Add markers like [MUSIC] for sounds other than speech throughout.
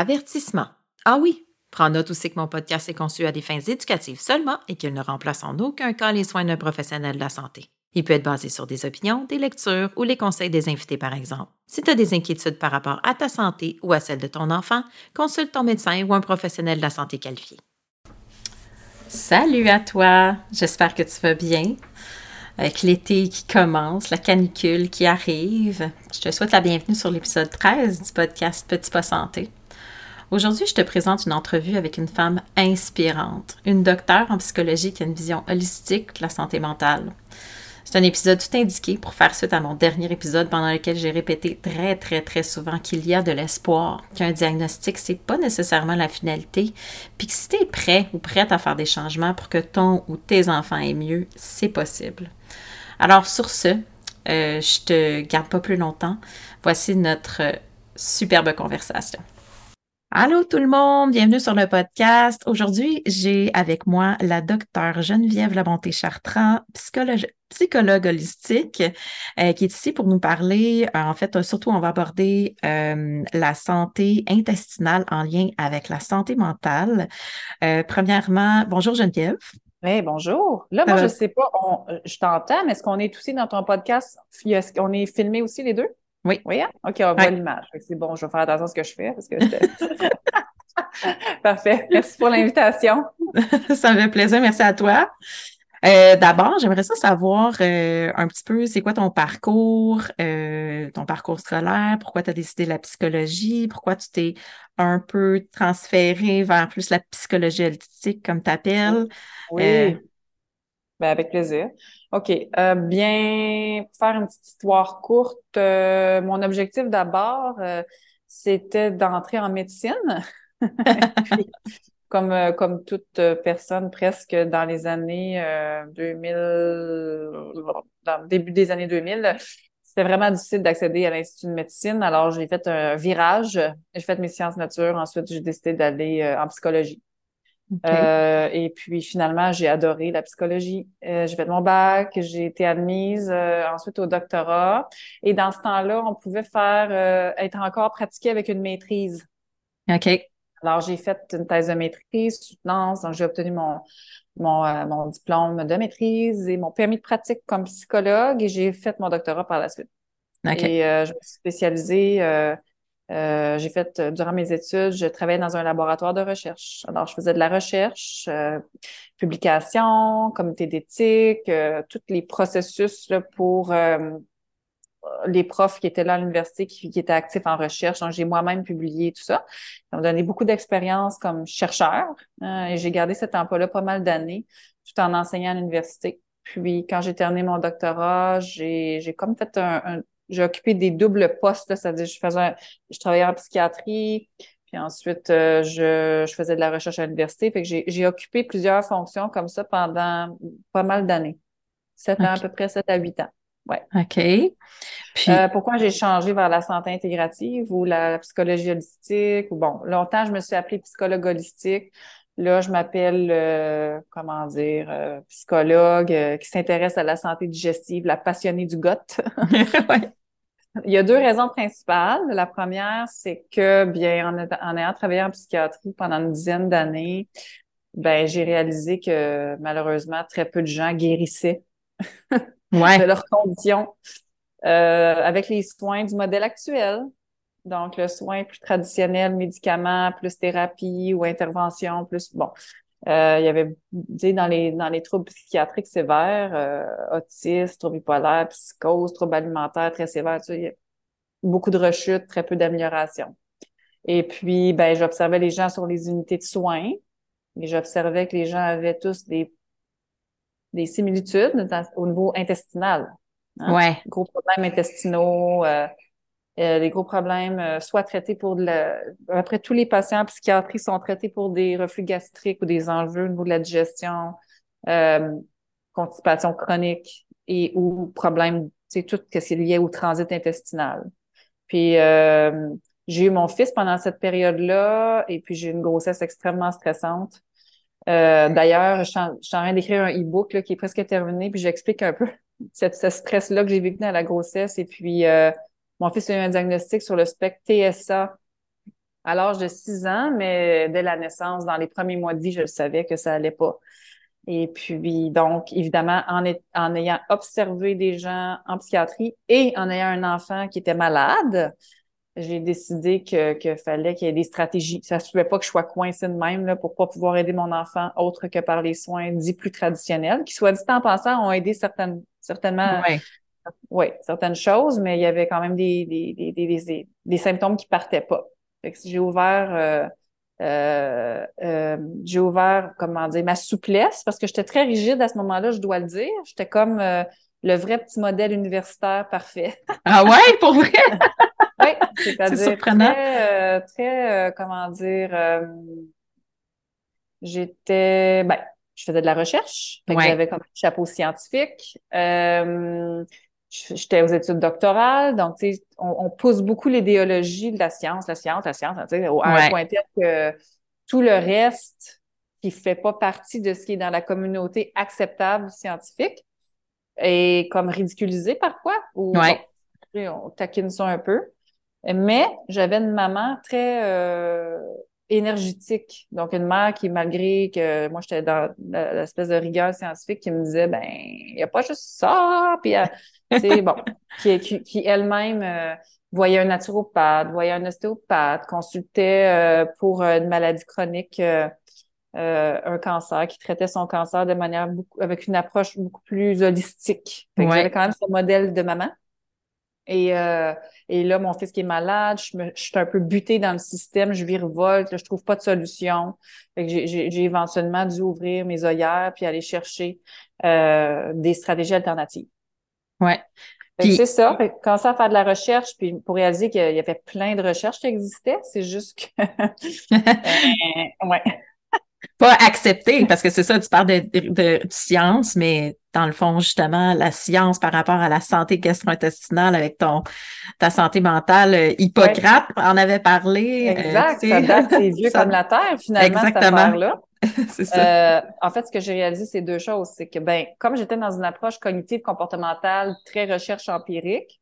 Avertissement. Ah oui, Prends note aussi que mon podcast est conçu à des fins éducatives seulement et qu'il ne remplace en aucun cas les soins d'un professionnel de la santé. Il peut être basé sur des opinions, des lectures ou les conseils des invités, par exemple. Si tu as des inquiétudes par rapport à ta santé ou à celle de ton enfant, consulte ton médecin ou un professionnel de la santé qualifié. Salut à toi! J'espère que tu vas bien. Avec l'été qui commence, la canicule qui arrive, je te souhaite la bienvenue sur l'épisode 13 du podcast Petit Pas Santé. Aujourd'hui, je te présente une entrevue avec une femme inspirante, une docteure en psychologie qui a une vision holistique de la santé mentale. C'est un épisode tout indiqué pour faire suite à mon dernier épisode pendant lequel j'ai répété très, très, très souvent qu'il y a de l'espoir, qu'un diagnostic, c'est pas nécessairement la finalité, puis que si tu es prêt ou prête à faire des changements pour que ton ou tes enfants aient mieux, c'est possible. Alors, sur ce, euh, je te garde pas plus longtemps. Voici notre superbe conversation. Allô tout le monde, bienvenue sur le podcast. Aujourd'hui, j'ai avec moi la docteure Geneviève Labonté Chartrand, psychologue, psychologue holistique, euh, qui est ici pour nous parler. Euh, en fait, surtout, on va aborder euh, la santé intestinale en lien avec la santé mentale. premièrement, bonjour Geneviève. Oui, bonjour. Là, moi, je ne sais pas, je t'entends, mais est-ce qu'on est aussi dans ton podcast? Est-ce qu'on est filmé aussi les deux? Oui. Oui, hein? OK, on voit l'image. C'est bon, je vais faire attention à ce que je fais parce que [LAUGHS] Parfait. Merci pour l'invitation. [LAUGHS] ça me fait plaisir. Merci à toi. Euh, d'abord, j'aimerais ça savoir euh, un petit peu, c'est quoi ton parcours, euh, ton parcours scolaire, pourquoi tu as décidé la psychologie, pourquoi tu t'es un peu transféré vers plus la psychologie holistique, comme tu appelles. Oui. Ben, avec plaisir. OK. Euh, bien, pour faire une petite histoire courte, euh, mon objectif d'abord, euh, c'était d'entrer en médecine. [LAUGHS] comme, comme toute personne presque dans les années 2000, dans le début des années 2000, c'était vraiment difficile d'accéder à l'Institut de médecine. Alors, j'ai fait un virage. J'ai fait mes sciences nature. Ensuite, j'ai décidé d'aller en psychologie. Euh, et puis finalement, j'ai adoré la psychologie. Euh, j'ai fait mon bac, j'ai été admise euh, ensuite au doctorat. Et dans ce temps-là, on pouvait faire être encore pratiqué avec une maîtrise. OK. Alors, j'ai fait une thèse de maîtrise, soutenance, donc j'ai obtenu mon, mon, mon diplôme de maîtrise et mon permis de pratique comme psychologue et j'ai fait mon doctorat par la suite. OK. Et je me suis spécialisée euh, j'ai fait, euh, durant mes études, je travaillais dans un laboratoire de recherche. Alors, je faisais de la recherche, euh, publication, comité d'éthique, euh, tous les processus là, pour les profs qui étaient là à l'université, qui, étaient actifs en recherche. Donc, j'ai moi-même publié tout ça. Ça m'a donné beaucoup d'expérience comme chercheur et j'ai gardé cet emploi-là pas mal d'années tout en enseignant à l'université. Puis, quand j'ai terminé mon doctorat, j'ai comme fait un, un j'ai occupé des doubles postes, c'est-à-dire je faisais, je travaillais en psychiatrie, puis ensuite euh, je, je, faisais de la recherche à l'université. Fait que j'ai occupé plusieurs fonctions comme ça pendant pas mal d'années. Sept ans, à peu près sept à huit ans. Ouais. OK. Puis... Euh, pourquoi j'ai changé vers la santé intégrative ou la psychologie holistique? Ou bon, longtemps, je me suis appelée psychologue holistique. Là, je m'appelle, euh, comment dire, euh, psychologue qui s'intéresse à la santé digestive, la passionnée du GOT. [LAUGHS] ouais. Il y a deux raisons principales. La première, c'est que, bien, en, ayant travaillé en psychiatrie pendant une dizaine d'années, ben, j'ai réalisé que malheureusement, très peu de gens guérissaient [LAUGHS] de leurs conditions euh, avec les soins du modèle actuel. Donc, le soin plus traditionnel, médicaments, plus thérapie ou intervention, plus bon. Euh, il y avait, dans les, dans les troubles psychiatriques sévères, euh, autisme, troubles bipolaires, psychose, troubles alimentaires très sévères, tu sais, beaucoup de rechutes, très peu d'amélioration. Et puis, ben, j'observais les gens sur les unités de soins et j'observais que les gens avaient tous des, des similitudes au niveau intestinal. Hein. Ouais. Gros problèmes intestinaux, euh, euh, des gros problèmes, euh, soit traités pour de la... Après, tous les patients en psychiatrie sont traités pour des reflux gastriques ou des enjeux au niveau de la digestion, euh, constipation chronique et ou problèmes, c'est tout ce qui est lié au transit intestinal. Puis, euh, j'ai eu mon fils pendant cette période-là et puis j'ai eu une grossesse extrêmement stressante. Euh, D'ailleurs, je suis en, train d'écrire un e-book qui est presque terminé, puis j'explique un peu [LAUGHS] ce stress-là que j'ai vécu dans la grossesse et puis euh, mon fils a eu un diagnostic sur le spectre TSA à l'âge de 6 ans, mais dès la naissance, dans les premiers mois de vie, je le savais que ça allait pas. Et puis, donc, évidemment, en, ayant observé des gens en psychiatrie et en ayant un enfant qui était malade, j'ai décidé que, que fallait qu'il y ait des stratégies. Ça ne pouvait pas que je sois coincée de même là, pour pas pouvoir aider mon enfant autre que par les soins dits plus traditionnels, qui, soit dit en passant, ont aidé certainement oui, certaines choses, mais il y avait quand même des, des, des, des, des symptômes qui partaient pas. Fait que j'ai ouvert euh, euh, euh, j'ai ouvert, comment dire, ma souplesse parce que j'étais très rigide à ce moment-là, je dois le dire. J'étais comme le vrai petit modèle universitaire parfait. [LAUGHS] ah ouais, pour vrai? oui, [LAUGHS] c'est-à-dire très, très comment dire, j'étais, ben, je faisais de la recherche. J'avais comme un chapeau scientifique. Euh, j'étais aux études doctorales, donc tu sais, on, pousse beaucoup l'idéologie de la science, la science, la science, tu sais, à un point tel que tout le reste qui fait pas partie de ce qui est dans la communauté acceptable scientifique est comme ridiculisé parfois ou on taquine ça un peu. Mais j'avais une maman très euh, énergétique. Donc, une mère qui, malgré que moi, j'étais dans l'espèce de rigueur scientifique, qui me disait, ben, il n'y a pas juste ça, puis, euh, bon, qui, qui, qui elle-même euh, voyait un naturopathe, voyait un ostéopathe, consultait euh, pour une maladie chronique, un cancer, qui traitait son cancer de manière beaucoup, avec une approche beaucoup plus holistique. Fait j'avais quand même ce modèle de maman. Et, euh, et là, mon fils qui est malade, je, me, je suis un peu butée dans le système, je virevolte, je trouve pas de solution. j'ai éventuellement dû ouvrir mes œillères puis aller chercher euh, des stratégies alternatives. Ouais. C'est ça. Quand ça à faire de la recherche, puis pour réaliser qu'il y avait plein de recherches qui existaient, c'est juste que. [LAUGHS] [LAUGHS] euh, ouais pas accepter, parce que c'est ça, tu parles de, de, science, mais dans le fond, justement, la science par rapport à la santé gastro-intestinale avec ton ta santé mentale, euh, Hippocrate en avait parlé. Euh, exact, ça date, c'est [LAUGHS] vieux comme la terre, finalement, Exactement. cette là [LAUGHS] c'est ça. Euh, en fait, ce que j'ai réalisé, c'est deux choses. C'est que, ben, comme j'étais dans une approche cognitive comportementale, très recherche empirique,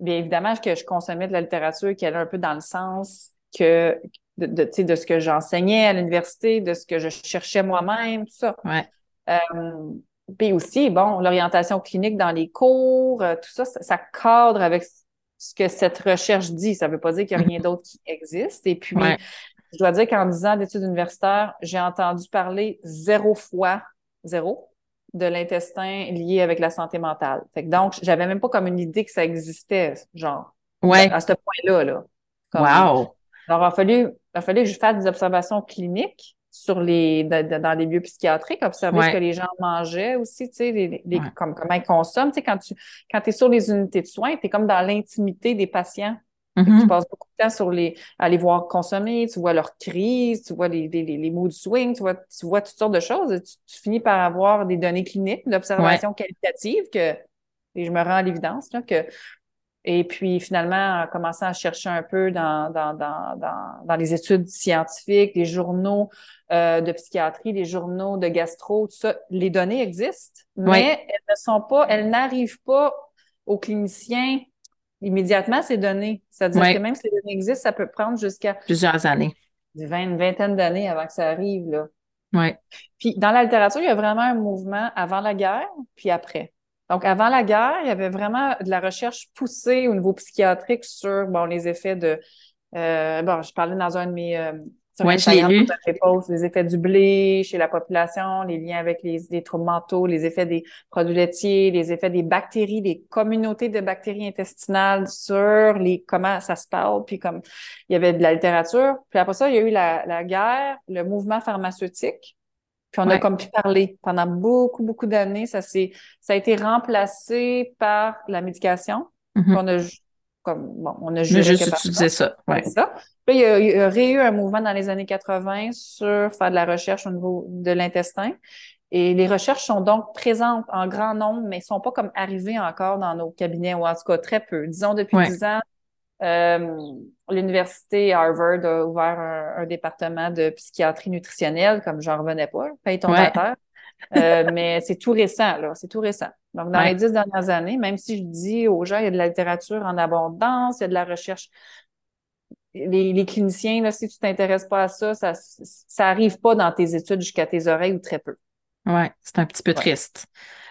bien évidemment que je consommais de la littérature qui allait un peu dans le sens que de, de, de ce que j'enseignais à l'université, de ce que je cherchais moi-même, tout ça. Ouais. Euh, puis aussi, bon, l'orientation clinique dans les cours, euh, tout ça, ça, cadre avec ce que cette recherche dit. Ça ne veut pas dire qu'il n'y a rien d'autre qui existe. Et puis, je dois dire qu'en 10 ans d'études universitaires, j'ai entendu parler zéro fois, zéro, de l'intestin lié avec la santé mentale. Fait que donc, j'avais même pas comme une idée que ça existait, genre, ouais. à ce point-là. Là. wow! Alors, il a fallu, il a fallu que je fasse des observations cliniques sur les dans les lieux psychiatriques, observer ce que les gens mangeaient aussi, tu sais, les, comme, comment ils consomment. Tu sais, quand tu quand es sur les unités de soins, tu es comme dans l'intimité des patients. Tu mm-hmm. passes beaucoup de temps sur les à les voir consommer, tu vois leurs crises, tu vois les, les, les mood swings, tu vois, tu vois toutes sortes de choses. Tu, finis par avoir des données cliniques, d'observation qualitative que Et je me rends à l'évidence que et puis finalement, en commençant à chercher un peu dans, dans, dans, dans, dans les études scientifiques, les journaux euh, de psychiatrie, les journaux de gastro, tout ça, les données existent, mais elles ne sont pas, elles n'arrivent pas aux cliniciens immédiatement, ces données. C'est-à-dire que même si les données existent, ça peut prendre jusqu'à plusieurs années. Une vingtaine d'années avant que ça arrive. Là. Ouais. Puis dans la littérature, il y a vraiment un mouvement avant la guerre, puis après. Donc, avant la guerre, il y avait vraiment de la recherche poussée au niveau psychiatrique sur bon, les effets de. Euh, bon, je parlais dans un de mes. Euh, ouais, je les effets du blé chez la population, les liens avec les, les, troubles mentaux, les effets des produits laitiers, les effets des bactéries, des communautés de bactéries intestinales sur les comment ça se parle, puis comme il y avait de la littérature. Puis après ça, il y a eu la, la guerre, le mouvement pharmaceutique. Puis on a comme pu parler pendant beaucoup, beaucoup d'années. Ça, c'est, ça a été remplacé par la médication. Mm-hmm. On a comme bon, on a juste utilisé ça. Ouais. ça. Puis il y, a, il y aurait eu un mouvement dans les années 80 sur faire de la recherche au niveau de l'intestin. Et les recherches sont donc présentes en grand nombre, mais ne sont pas comme arrivées encore dans nos cabinets, ou en tout cas très peu. Disons, depuis dix ans, l'université Harvard a ouvert un, département de psychiatrie nutritionnelle, comme j'en revenais pas, paye ton ouais. euh, [LAUGHS] mais c'est tout récent, là, c'est tout récent. Donc, dans les dix dernières années, même si je dis aux gens, il y a de la littérature en abondance, il y a de la recherche. Les, les cliniciens, là, si tu t'intéresses pas à ça, ça, ça arrive pas dans tes études jusqu'à tes oreilles ou très peu. Ouais, c'est un petit peu triste.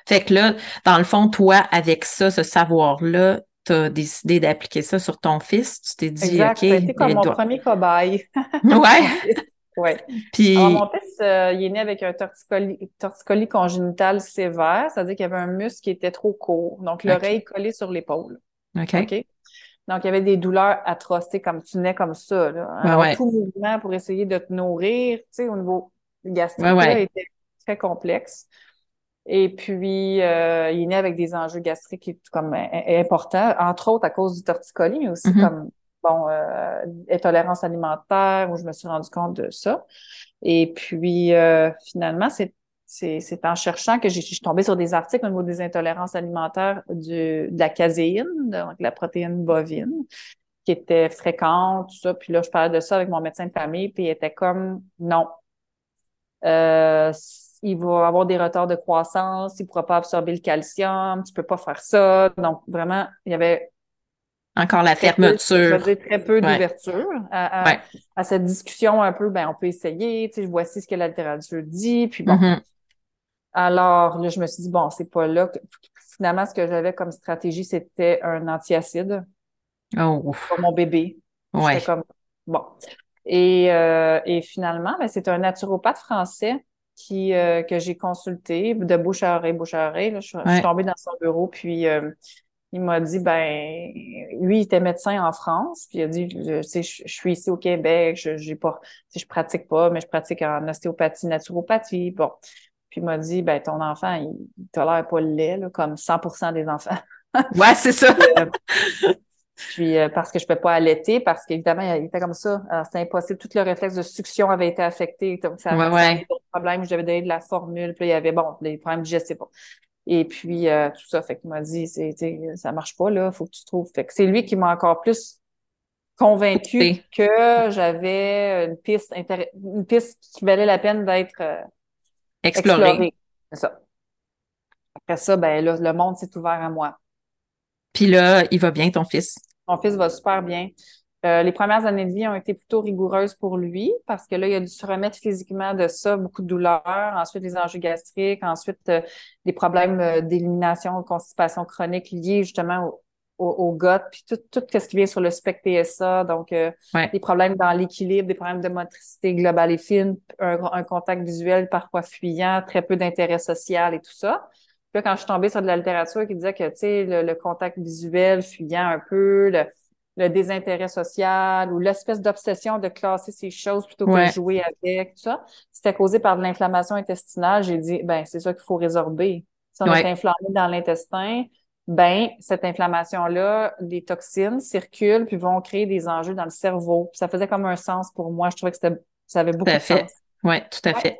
Fait que là, dans le fond, toi, avec ça, ce savoir-là, tu as décidé d'appliquer ça sur ton fils, tu t'es dit, exact, OK. C'était comme mon premier cobaye. [LAUGHS] ouais. ouais. Puis... Alors, mon fils, euh, il est né avec un torticolis, torticolis congénital sévère, c'est-à-dire qu'il y avait un muscle qui était trop court, donc l'oreille okay. collée sur l'épaule. OK. OK? Donc, il y avait des douleurs atroces, comme tu nais comme ça. Là. Alors, ouais, ouais. tout mouvement pour essayer de te nourrir, tu sais, au niveau gastrique, ouais. était très complexe. Et puis, euh, il est né avec des enjeux gastriques comme importants, entre autres à cause du torticolis, mais aussi Mhm. comme bon euh, intolérance alimentaire, où je me suis rendu compte de ça. Et puis, euh, finalement, c'est c'est c'est en cherchant que je suis tombée sur des articles au niveau des intolérances alimentaires du, de la caséine, donc la protéine bovine, qui était fréquente, tout ça. Puis là, je parlais de ça avec mon médecin de famille, puis il était comme non. Euh, il va avoir des retards de croissance, il ne pourra pas absorber le calcium, tu peux pas faire ça. Donc, vraiment, il y avait Encore la peu, fermeture. dire, très peu Ouais. d'ouverture à, à- Ouais. à cette discussion un peu, ben, on peut essayer, tu sais, voici ce que la littérature dit, puis bon. Mhm. Alors, là, je me suis dit, bon, c'est pas là que, finalement, ce que j'avais comme stratégie, c'était un antiacide Oh, ouf. pour mon bébé. Ouais. Comme, bon. Et, euh, et finalement, ben, c'est un naturopathe français qui, euh, que j'ai consulté de bouche à oreille, bouche à oreille. là. Je, suis- je Ouais. suis tombée dans son bureau, puis euh, il m'a dit, ben, lui, il était médecin en France, puis il a dit, je, tu sais, je, je suis ici au Québec, je, j'ai pas, je pratique pas, mais je pratique en ostéopathie, naturopathie. Bon. Puis il m'a dit, ben, ton enfant, il, il tolère pas le lait, là, comme 100% des enfants. Ouais, c'est ça. [LAUGHS] Puis euh, parce que je peux pas allaiter, parce qu'évidemment, il était comme ça. C'était impossible. Tout le réflexe de succion avait été affecté. Donc, ça, Ouais, ça ouais. avait d'autres problèmes. Je devais donner de la formule. Puis il y avait, bon, des problèmes digestifs. Bon. Et puis, euh, tout ça. Fait qu'il m'a dit, c'est, ça marche pas, là. Faut que tu trouves. Fait que c'est lui qui m'a encore plus convaincu Oui. que j'avais une piste, une piste qui valait la peine d'être euh, Explorer. explorée. C'est ça. Après ça, ben là, le monde s'est ouvert à moi. Puis là, il va bien, ton fils? Mon fils va super bien. Euh, les premières années de vie ont été plutôt rigoureuses pour lui parce que là, il a dû se remettre physiquement de ça, beaucoup de douleurs, ensuite les enjeux gastriques, ensuite euh, des problèmes euh, d'élimination, constipation chronique liés justement au, au, au gut, puis tout, tout ce qui vient sur le spectre TSA, donc euh, Ouais. des problèmes dans l'équilibre, des problèmes de motricité globale et fine, un, un contact visuel parfois fuyant, très peu d'intérêt social et tout ça. Là, quand je suis tombée sur de la littérature qui disait que, tu sais, le, le contact visuel fuyant un peu, le, le désintérêt social ou l'espèce d'obsession de classer ces choses plutôt que Ouais. de jouer avec, tout ça, c'était causé par de l'inflammation intestinale. J'ai dit, ben, c'est ça qu'il faut résorber. Si on Ouais. est inflammé dans l'intestin, ben, cette inflammation-là, les toxines circulent puis vont créer des enjeux dans le cerveau. Puis ça faisait comme un sens pour moi. Je trouvais que ça avait beaucoup à de sens. Ouais, tout à Ouais. fait.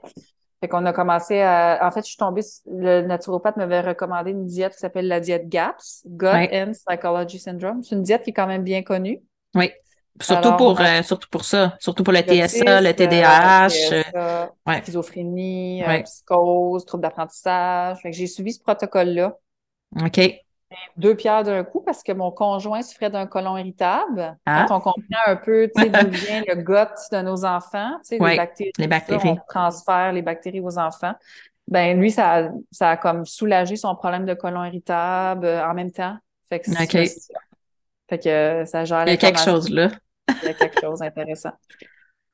Fait qu'on a commencé à. En fait, je suis tombée. Le naturopathe m'avait recommandé une diète qui s'appelle la diète GAPS, Gut and Psychology Syndrome. C'est une diète qui est quand même bien connue. Oui. Surtout pour euh, surtout pour ça, surtout pour le TSA, le TDAH, euh, ouais. schizophrénie, euh, psychose, trouble d'apprentissage. Fait que j'ai suivi ce protocole-là. OK. Deux pierres d'un coup parce que mon conjoint souffrait d'un colon irritable. Ah. Quand on comprend un peu d'où vient le gut de nos enfants, les bactéries, les bactéries. on transfère les bactéries aux enfants. Ben lui, ça a, ça a comme soulagé son problème de colon irritable en même temps. Fait que, fait que ça gère Il y a quelque chose là. Il y a quelque chose d'intéressant.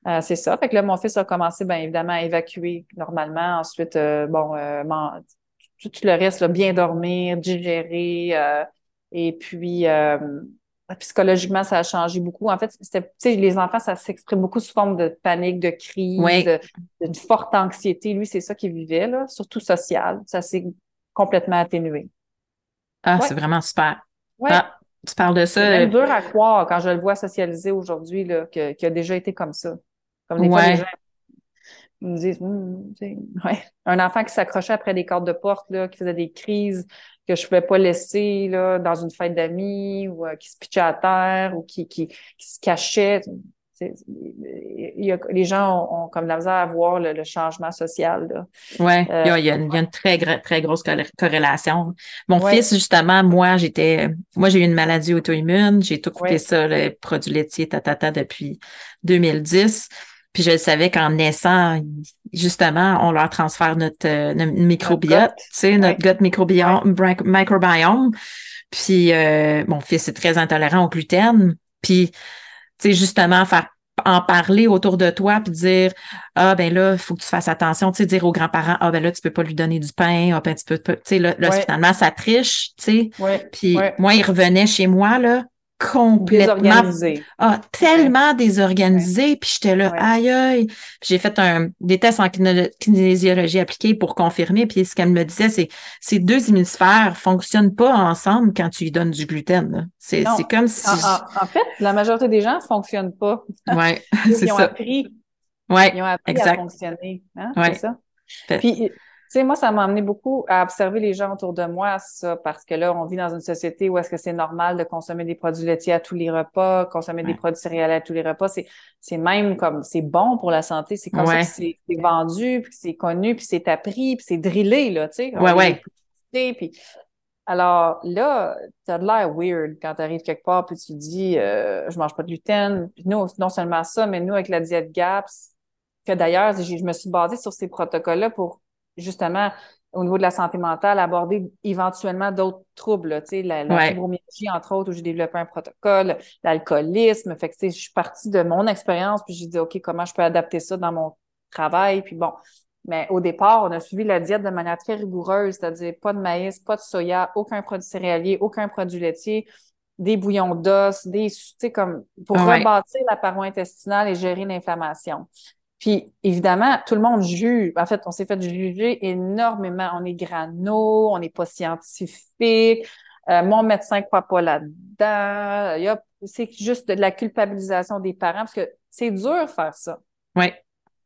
Euh, c'est ça. Fait que là, mon fils a commencé, bien évidemment, à évacuer normalement. Ensuite, euh, bon, euh, tout, le reste, bien dormir, digérer. et puis, psychologiquement, ça a changé beaucoup. En fait, les enfants, ça s'exprime beaucoup sous forme de panique, de crise, d'une forte anxiété. Lui, c'est ça qu'il vivait, là, surtout social. Ça s'est complètement atténué. Ah, c'est vraiment super. Ouais. Ah, tu parles de ça. C'est dur à croire quand je le vois socialiser aujourd'hui, qu'il a déjà été comme ça. Comme des fois, les gens me disent, hum, [LAUGHS] ouais. un enfant qui s'accrochait après des cordes de porte, là, qui faisait des crises que je ne pouvais pas laisser là, dans une fête d'amis, ou euh, qui se pitchait à terre, ou qui, qui, qui se cachait les gens ont, comme la misère à voir le, changement social. Oui, euh, il, y a une, très, très grosse corrélation. Mon fils, justement, moi, j'étais, moi, j'ai eu une maladie auto-immune, j'ai tout coupé ça, le produit laitier, tatata, depuis 2010. Puis je savais qu'en naissant, justement, on leur transfère notre, euh, microbiote, tu sais, notre gut microbiome, microbiome. Puis euh, mon fils est très intolérant au gluten. Puis c'est justement faire en parler autour de toi puis dire ah ben là il faut que tu fasses attention tu sais dire aux grands-parents ah ben là tu peux pas lui donner du pain. Ah ben tu peux tu sais là, finalement ça triche tu sais. Puis moi il revenait chez moi là complètement désorganisé. Ah, tellement désorganisé. Puis j'étais là, aïe aïe. J'ai fait un, des tests en kinésiologie appliquée pour confirmer. Puis ce qu'elle me disait, c'est ces deux hémisphères fonctionnent pas ensemble quand tu lui donnes du gluten. C'est comme si. En, fait, la majorité des gens ne fonctionnent pas. [LAUGHS] Oui, c'est ça. Ils ont appris. Ouais, Ils ont appris à fonctionner. Hein? C'est ça. Puis sais, moi, ça m'a amené beaucoup à observer les gens autour de moi, ça, parce que là, on vit dans une société où est-ce que c'est normal de consommer des produits laitiers à tous les repas, consommer des produits céréaliers à tous les repas. C'est, c'est même comme, c'est bon pour la santé. C'est comme ça que c'est, vendu, puis c'est connu, puis c'est appris, puis c'est drillé, là, tu sais. Ouais, ouais. Puis, alors là, t'as de l'air weird quand tu arrives quelque part puis tu dis euh, je mange pas de gluten. Puis nous, non seulement ça, mais nous, avec la diète GAPS, que d'ailleurs, je me suis basée sur ces protocoles-là pour justement, au niveau de la santé mentale, aborder éventuellement d'autres troubles, tu sais, la, la fibromyalgie, entre autres, où j'ai développé un protocole, l'alcoolisme. Fait que, je suis partie de mon expérience, puis j'ai dit, OK, comment je peux adapter ça dans mon travail? Puis bon, mais au départ, on a suivi la diète de manière très rigoureuse, c'est-à-dire pas de maïs, pas de soya, aucun produit céréalier, aucun produit laitier, des bouillons d'os, des, tu sais, comme pour rebâtir la paroi intestinale et gérer l'inflammation. Puis évidemment, tout le monde juge. En fait, on s'est fait juger énormément. On est grano, on n'est pas scientifique. Euh, mon médecin ne croit pas là-dedans. C'est juste de la culpabilisation des parents parce que c'est dur de faire ça. Oui.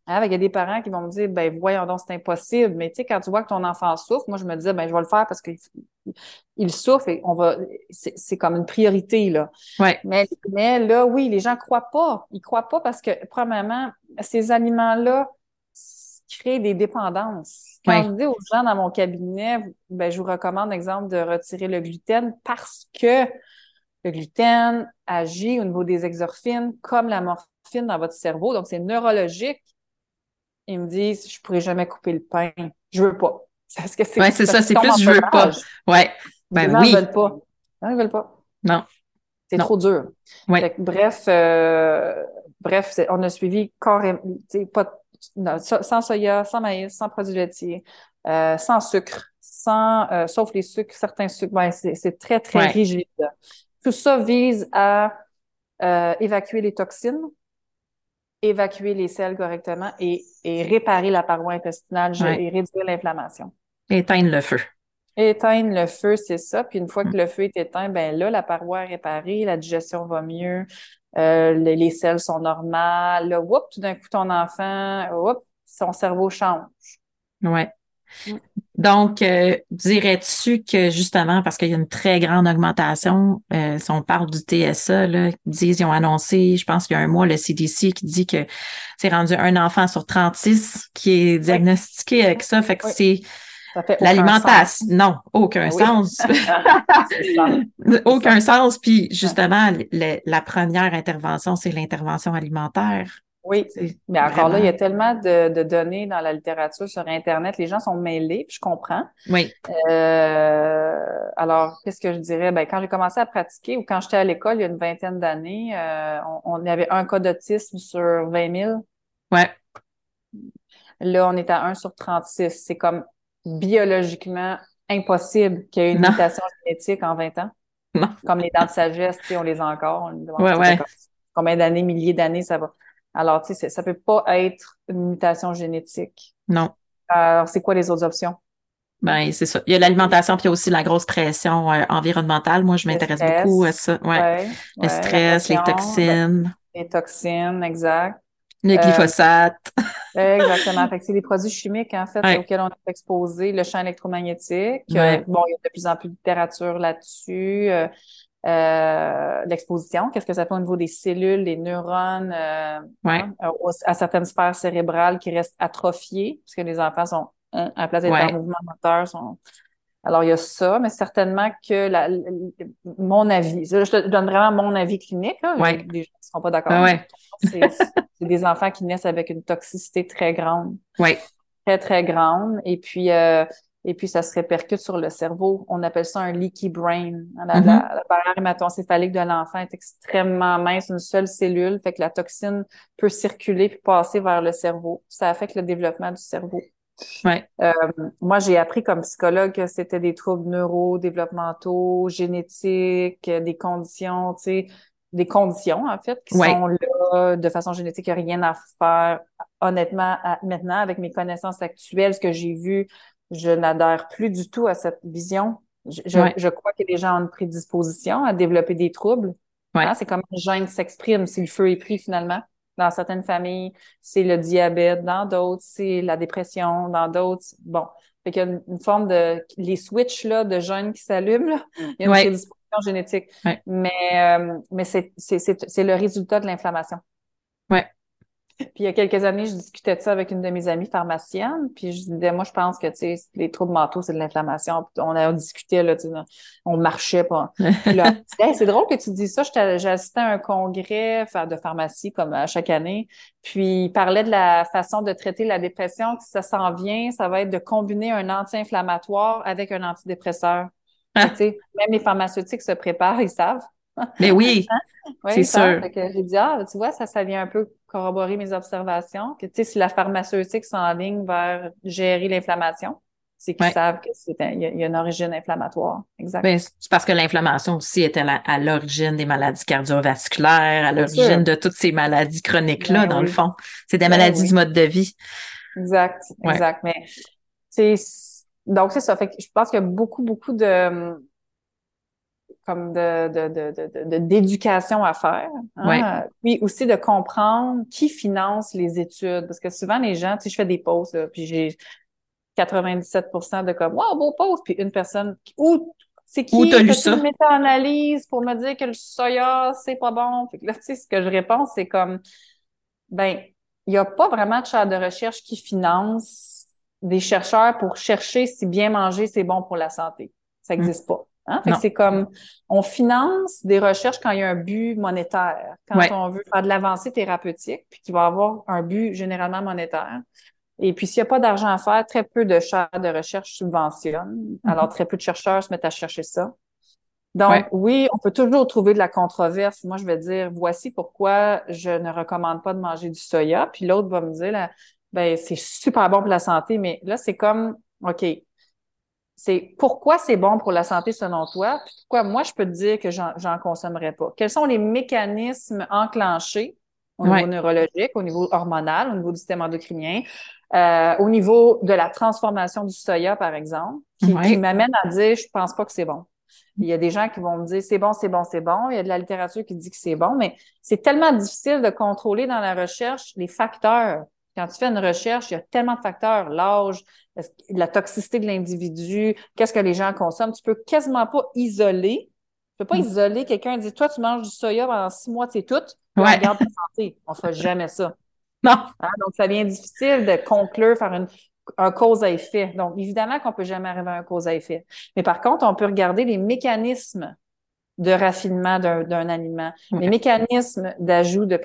Hein, il y a des parents qui vont me dire, ben voyons donc, c'est impossible. Mais tu sais, quand tu vois que ton enfant souffre, moi, je me disais, ben je vais le faire parce qu'il souffre et on va, c'est comme une priorité, là. Ouais. Mais, mais là, oui, les gens croient pas. Ils croient pas parce que, premièrement, ces aliments-là créent des dépendances. Quand je dis aux gens dans mon cabinet, ben, je vous recommande, exemple, de retirer le gluten parce que le gluten agit au niveau des exorphines comme la morphine dans votre cerveau. Donc, c'est neurologique ils me disent je pourrais jamais couper le pain. Je veux pas. [LAUGHS] C'est ce que c'est. Ouais, c'est ça, c'est plus je veux pas. Ouais. Ben les oui. Ils veulent pas. Non, ils veulent pas. Non. C'est trop dur. Ouais. bref, euh, bref, on a suivi carrément, pas, sans soya, sans maïs, sans produits laitiers, euh, sans sucre, sans, euh, sauf les sucres, certains sucres. Ben, c'est très, très rigide. Tout ça vise à évacuer les toxines, évacuer les selles correctement et, réparer la paroi intestinale et réduire l'inflammation. Éteindre le feu. Éteindre le feu, c'est ça. Puis une fois que mm. le feu est éteint, ben là, la paroi est réparée, la digestion va mieux, euh, les, selles sont normales. Là, tout d'un coup, ton enfant, son cerveau change. Ouais. Donc, euh, dirais-tu que justement, parce qu'il y a une très grande augmentation, euh, si on parle du TSA, là, ils disent, ils ont annoncé, je pense qu'il y a un mois, le CDC qui dit que c'est rendu un enfant sur 36 qui est diagnostiqué avec ça. Fait que c'est l'alimentation. Non, aucun sens. [LAUGHS] [LAUGHS] aucun sens. Puis justement, la première intervention, c'est l'intervention alimentaire. Oui, mais encore là, il y a tellement de, données dans la littérature sur Internet. Les gens sont mêlés, je comprends. Oui. Euh, alors, qu'est-ce que je dirais? Ben, quand j'ai commencé à pratiquer ou quand j'étais à l'école il y a une vingtaine d'années, euh, on, y avait un cas d'autisme sur 20 000. Ouais. Là, on est à 1 sur 36. C'est comme biologiquement impossible qu'il y ait une mutation génétique en 20 ans. Non. Comme les dents de sagesse, on les a encore. On ouais, ouais. Combien d'années, milliers d'années, ça va. Alors, tu sais, ça peut pas être une mutation génétique. Non. Alors, c'est quoi les autres options? Ben, c'est ça. Il y a l'alimentation, puis il y a aussi la grosse pression euh, environnementale. Moi, je m'intéresse beaucoup à ça. Ouais. le stress, les toxines. les toxines, exact. Le euh, glyphosate. [LAUGHS] exactement. Fait que c'est des produits chimiques, en fait, auxquels on est exposé, le champ électromagnétique. Euh, bon, il y a de plus en plus de littérature là-dessus. Euh, l'exposition, qu'est-ce que ça fait au niveau des cellules, des neurones, euh, hein, à certaines sphères cérébrales qui restent atrophiées, puisque les enfants sont, hein, à la place d'être en mouvement moteur, sont... Alors, il y a ça, mais certainement que la, mon avis, je te donne vraiment mon avis clinique, là, ouais. les gens ne seront pas d'accord. C'est des enfants qui naissent avec une toxicité très grande. Oui. Très, très grande. Et puis, euh, et puis ça se répercute sur le cerveau. On appelle ça un leaky brain. La, mm-hmm. barrière hémato-encéphalique de l'enfant est extrêmement mince, une seule cellule, fait que la toxine peut circuler puis passer vers le cerveau. Ça affecte le développement du cerveau. Ouais. Euh, moi, j'ai appris comme psychologue que c'était des troubles neurodéveloppementaux, génétiques, des conditions, tu sais, des conditions, en fait, qui sont là de façon génétique, il n'y a rien à faire. Honnêtement, maintenant, avec mes connaissances actuelles, ce que j'ai vu je n'adhère plus du tout à cette vision. Je, je, crois que les gens ont une prédisposition à développer des troubles. Hein, c'est comme un gène s'exprime si le feu est pris finalement. Dans certaines familles, c'est le diabète, dans d'autres, c'est la dépression, dans d'autres, bon. Fait qu'il y a une, forme de les switches là, de gènes qui s'allument, il y a une prédisposition génétique. Mais, euh, mais c'est le résultat de l'inflammation. Ouais. Puis il y a quelques années, je discutais de ça avec une de mes amies pharmaciennes, puis je disais, moi, je pense que, tu sais, les troubles mentaux, c'est de l'inflammation. On a discuté, là, tu sais, on marchait pas. [LAUGHS] là, c'est drôle que tu dis ça. J'ai assisté à un congrès de pharmacie, comme à chaque année, puis il parlait de la façon de traiter la dépression, que ça s'en vient, ça va être de combiner un anti-inflammatoire avec un antidépresseur. Ah. Tu sais, même les pharmaceutiques se préparent, ils savent. [LAUGHS] Mais oui, hein? c'est sûr. J'ai dit, ah, tu vois, ça, ça vient un peu corroborer mes observations, que tu sais, si la pharmaceutique s'enligne vers gérer l'inflammation, c'est qu'ils savent qu'il y, a une origine inflammatoire. Exact. Ben, c'est parce que l'inflammation aussi est à l'origine des maladies cardiovasculaires, à l'origine de toutes ces maladies chroniques-là, ben dans le fond. C'est des ben maladies du mode de vie. Exact, exact. Mais c'est donc c'est ça. Fait que je pense qu'il y a beaucoup, beaucoup de comme de, de, d'éducation à faire. Hein? Puis aussi de comprendre qui finance les études. Parce que souvent, les gens, si je fais des pauses, puis j'ai 97% de comme Wow, beau pause, puis une personne où c'est qui Où t'as lu ça? méta-analyse pour me dire que le soya, c'est pas bon. Fait que là, tu sais, ce que je réponds, c'est comme ben, il n'y a pas vraiment de chaire de recherche qui finance des chercheurs pour chercher si bien manger, c'est bon pour la santé. Ça n'existe mm. pas. Hein? c'est comme on finance des recherches quand il y a un but monétaire, quand on veut faire de l'avancée thérapeutique, puis qu'il va avoir un but généralement monétaire. Et puis, s'il n'y a pas d'argent à faire, très peu de chaires de recherche subventionnent. Mm-hmm. Alors, très peu de chercheurs se mettent à chercher ça. Donc, oui, on peut toujours trouver de la controverse. Moi, je vais dire, voici pourquoi je ne recommande pas de manger du soya. Puis l'autre va me dire, là, ben, c'est super bon pour la santé, mais là, c'est comme, OK, c'est pourquoi c'est bon pour la santé selon toi, puis pourquoi moi je peux te dire que j'en consommerais pas? Quels sont les mécanismes enclenchés au niveau neurologique, au niveau hormonal, au niveau du système endocrinien, euh, au niveau de la transformation du soya, par exemple, qui, qui m'amène à dire je pense pas que c'est bon. Il y a des gens qui vont me dire c'est bon, c'est bon, c'est bon. Il y a de la littérature qui dit que c'est bon, mais c'est tellement difficile de contrôler dans la recherche les facteurs Quand tu fais une recherche, il y a tellement de facteurs, l'âge, la toxicité de l'individu, qu'est-ce que les gens consomment. Tu peux quasiment pas isoler. Tu peux pas mm. isoler quelqu'un et dire, toi, tu manges du soya pendant six mois, c'est tout. Ouais. Regarde ta santé. On fait [LAUGHS] jamais ça. Non. Hein, donc, ça devient difficile de conclure, faire une, un cause à effet. Donc, évidemment qu'on peut jamais arriver à un cause à effet. Mais par contre, on peut regarder les mécanismes de raffinement d'un aliment, les mécanismes d'ajout de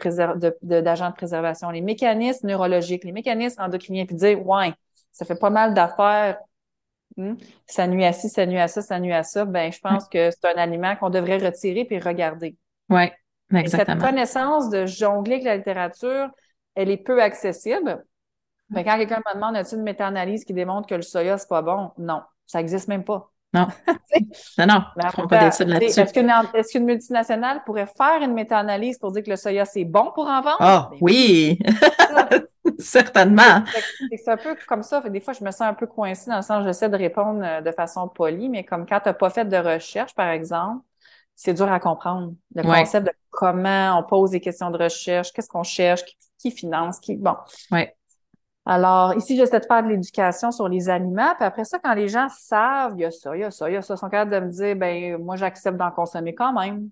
d'agents de, préservation, les mécanismes neurologiques, les mécanismes endocriniens, puis dire, ouais, ça fait pas mal d'affaires. Hmm, ça nuit à ci, ça nuit à ça, ça nuit à ça. Ben, je pense que c'est un aliment qu'on devrait retirer puis regarder. Oui, exactement. cette connaissance de jongler avec la littérature, elle est peu accessible. Mais quand quelqu'un me demande, as-tu une méta-analyse qui démontre que le soya, c'est pas bon? Non, ça n'existe même pas. [LAUGHS] Non. non, non, on pas d'études là-dessus. Est-ce qu'une multinationale pourrait faire une méta-analyse pour dire que le soya, c'est bon pour en vendre? Ah, oui! [LAUGHS] Certainement. C'est un peu comme ça. Des fois, je me sens un peu coincée dans le sens, j'essaie de répondre euh, de façon polie, mais comme quand tu n'as pas fait de recherche, par exemple, c'est dur à comprendre. Le concept de comment on pose des questions de recherche, qu'est-ce qu'on cherche, qui, qui, finance, qui. Bon. Ouais. Alors, ici, j'essaie de faire de l'éducation sur les aliments. Puis après ça, quand les gens savent, il y a ça, il y a ça, il y a ça, ils sont capables de me dire, ben moi, j'accepte d'en consommer quand même.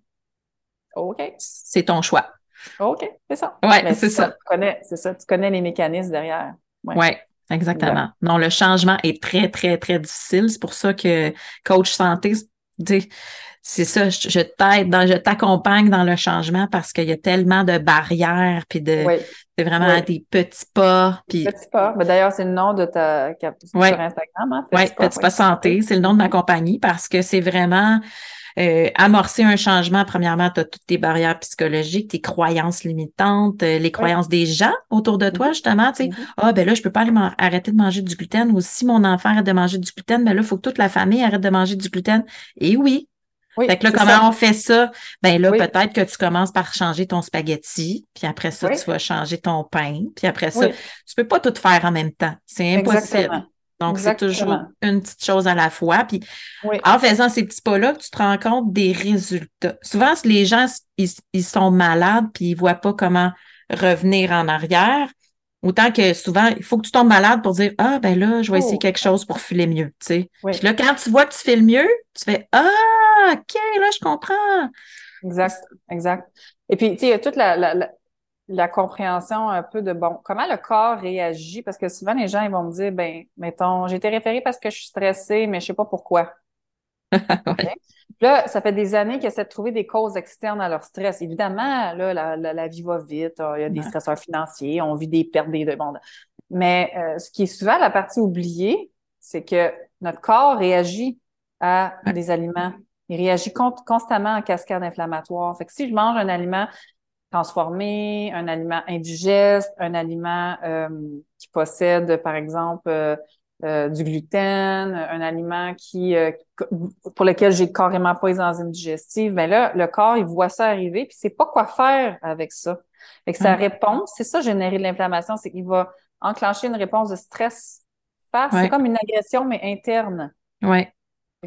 OK. C'est ton choix. OK, c'est ça. Oui, c'est ça. Tu connais, c'est ça. Tu connais les mécanismes derrière. Oui, ouais, exactement. Non, le changement est très, très, très difficile. C'est pour ça que coach santé, c'est ça, je, t'aide, je t'accompagne dans le changement parce qu'il y a tellement de barrières, puis de, c'est vraiment des petits pas. Puis... Petits pas. D'ailleurs, c'est le nom de ta sur Instagram. Hein? Oui, Petit pas santé, c'est le nom de ma compagnie parce que c'est vraiment euh, amorcer un changement. Premièrement, tu as toutes tes barrières psychologiques, tes croyances limitantes, euh, les croyances des gens autour de toi, mm-hmm. justement. Tu sais, mm-hmm. ah, ben là, je peux pas aller arrêter de manger du gluten ou si mon enfant arrête de manger du gluten, ben là, il faut que toute la famille arrête de manger du gluten. Et oui, fait que là, comment on fait ça? Ben là, peut-être que tu commences par changer ton spaghetti, puis après ça, tu vas changer ton pain, puis après ça, tu peux pas tout faire en même temps. C'est impossible. Donc, c'est toujours une petite chose à la fois. Puis en faisant ces petits pas-là, tu te rends compte des résultats. Souvent, les gens, ils, sont malades, puis ils voient pas comment revenir en arrière. Autant que souvent, il faut que tu tombes malade pour dire Ah, ben là, je vais essayer oh. quelque chose pour filer mieux. Tu sais. Puis là, quand tu vois que tu files mieux, tu fais Ah, OK, là, je comprends. Exact, exact. Et puis, tu sais, il y a toute la, la, compréhension un peu de bon, comment le corps réagit, parce que souvent les gens ils vont me dire, ben, mettons, j'ai été référée parce que je suis stressée, mais je sais pas pourquoi. [LAUGHS] Là, ça fait des années qu'ils essaient de trouver des causes externes à leur stress. Évidemment, là, la, la, vie va vite, il y a des stresseurs financiers, on vit des pertes des demandes. Mais euh, ce qui est souvent la partie oubliée, c'est que notre corps réagit à des aliments. Il réagit constamment en cascade inflammatoire. Fait que si je mange un aliment transformé, un aliment indigeste, un aliment euh, qui possède, par exemple, euh, euh, du gluten, un aliment qui pour lequel j'ai carrément pas les enzymes digestives, ben là, le corps, il voit ça arriver, puis c'est pas quoi faire avec ça. Fait que sa mm. réponse, c'est ça générer de l'inflammation, c'est qu'il va enclencher une réponse de stress. C'est comme une agression, mais interne. Ouais.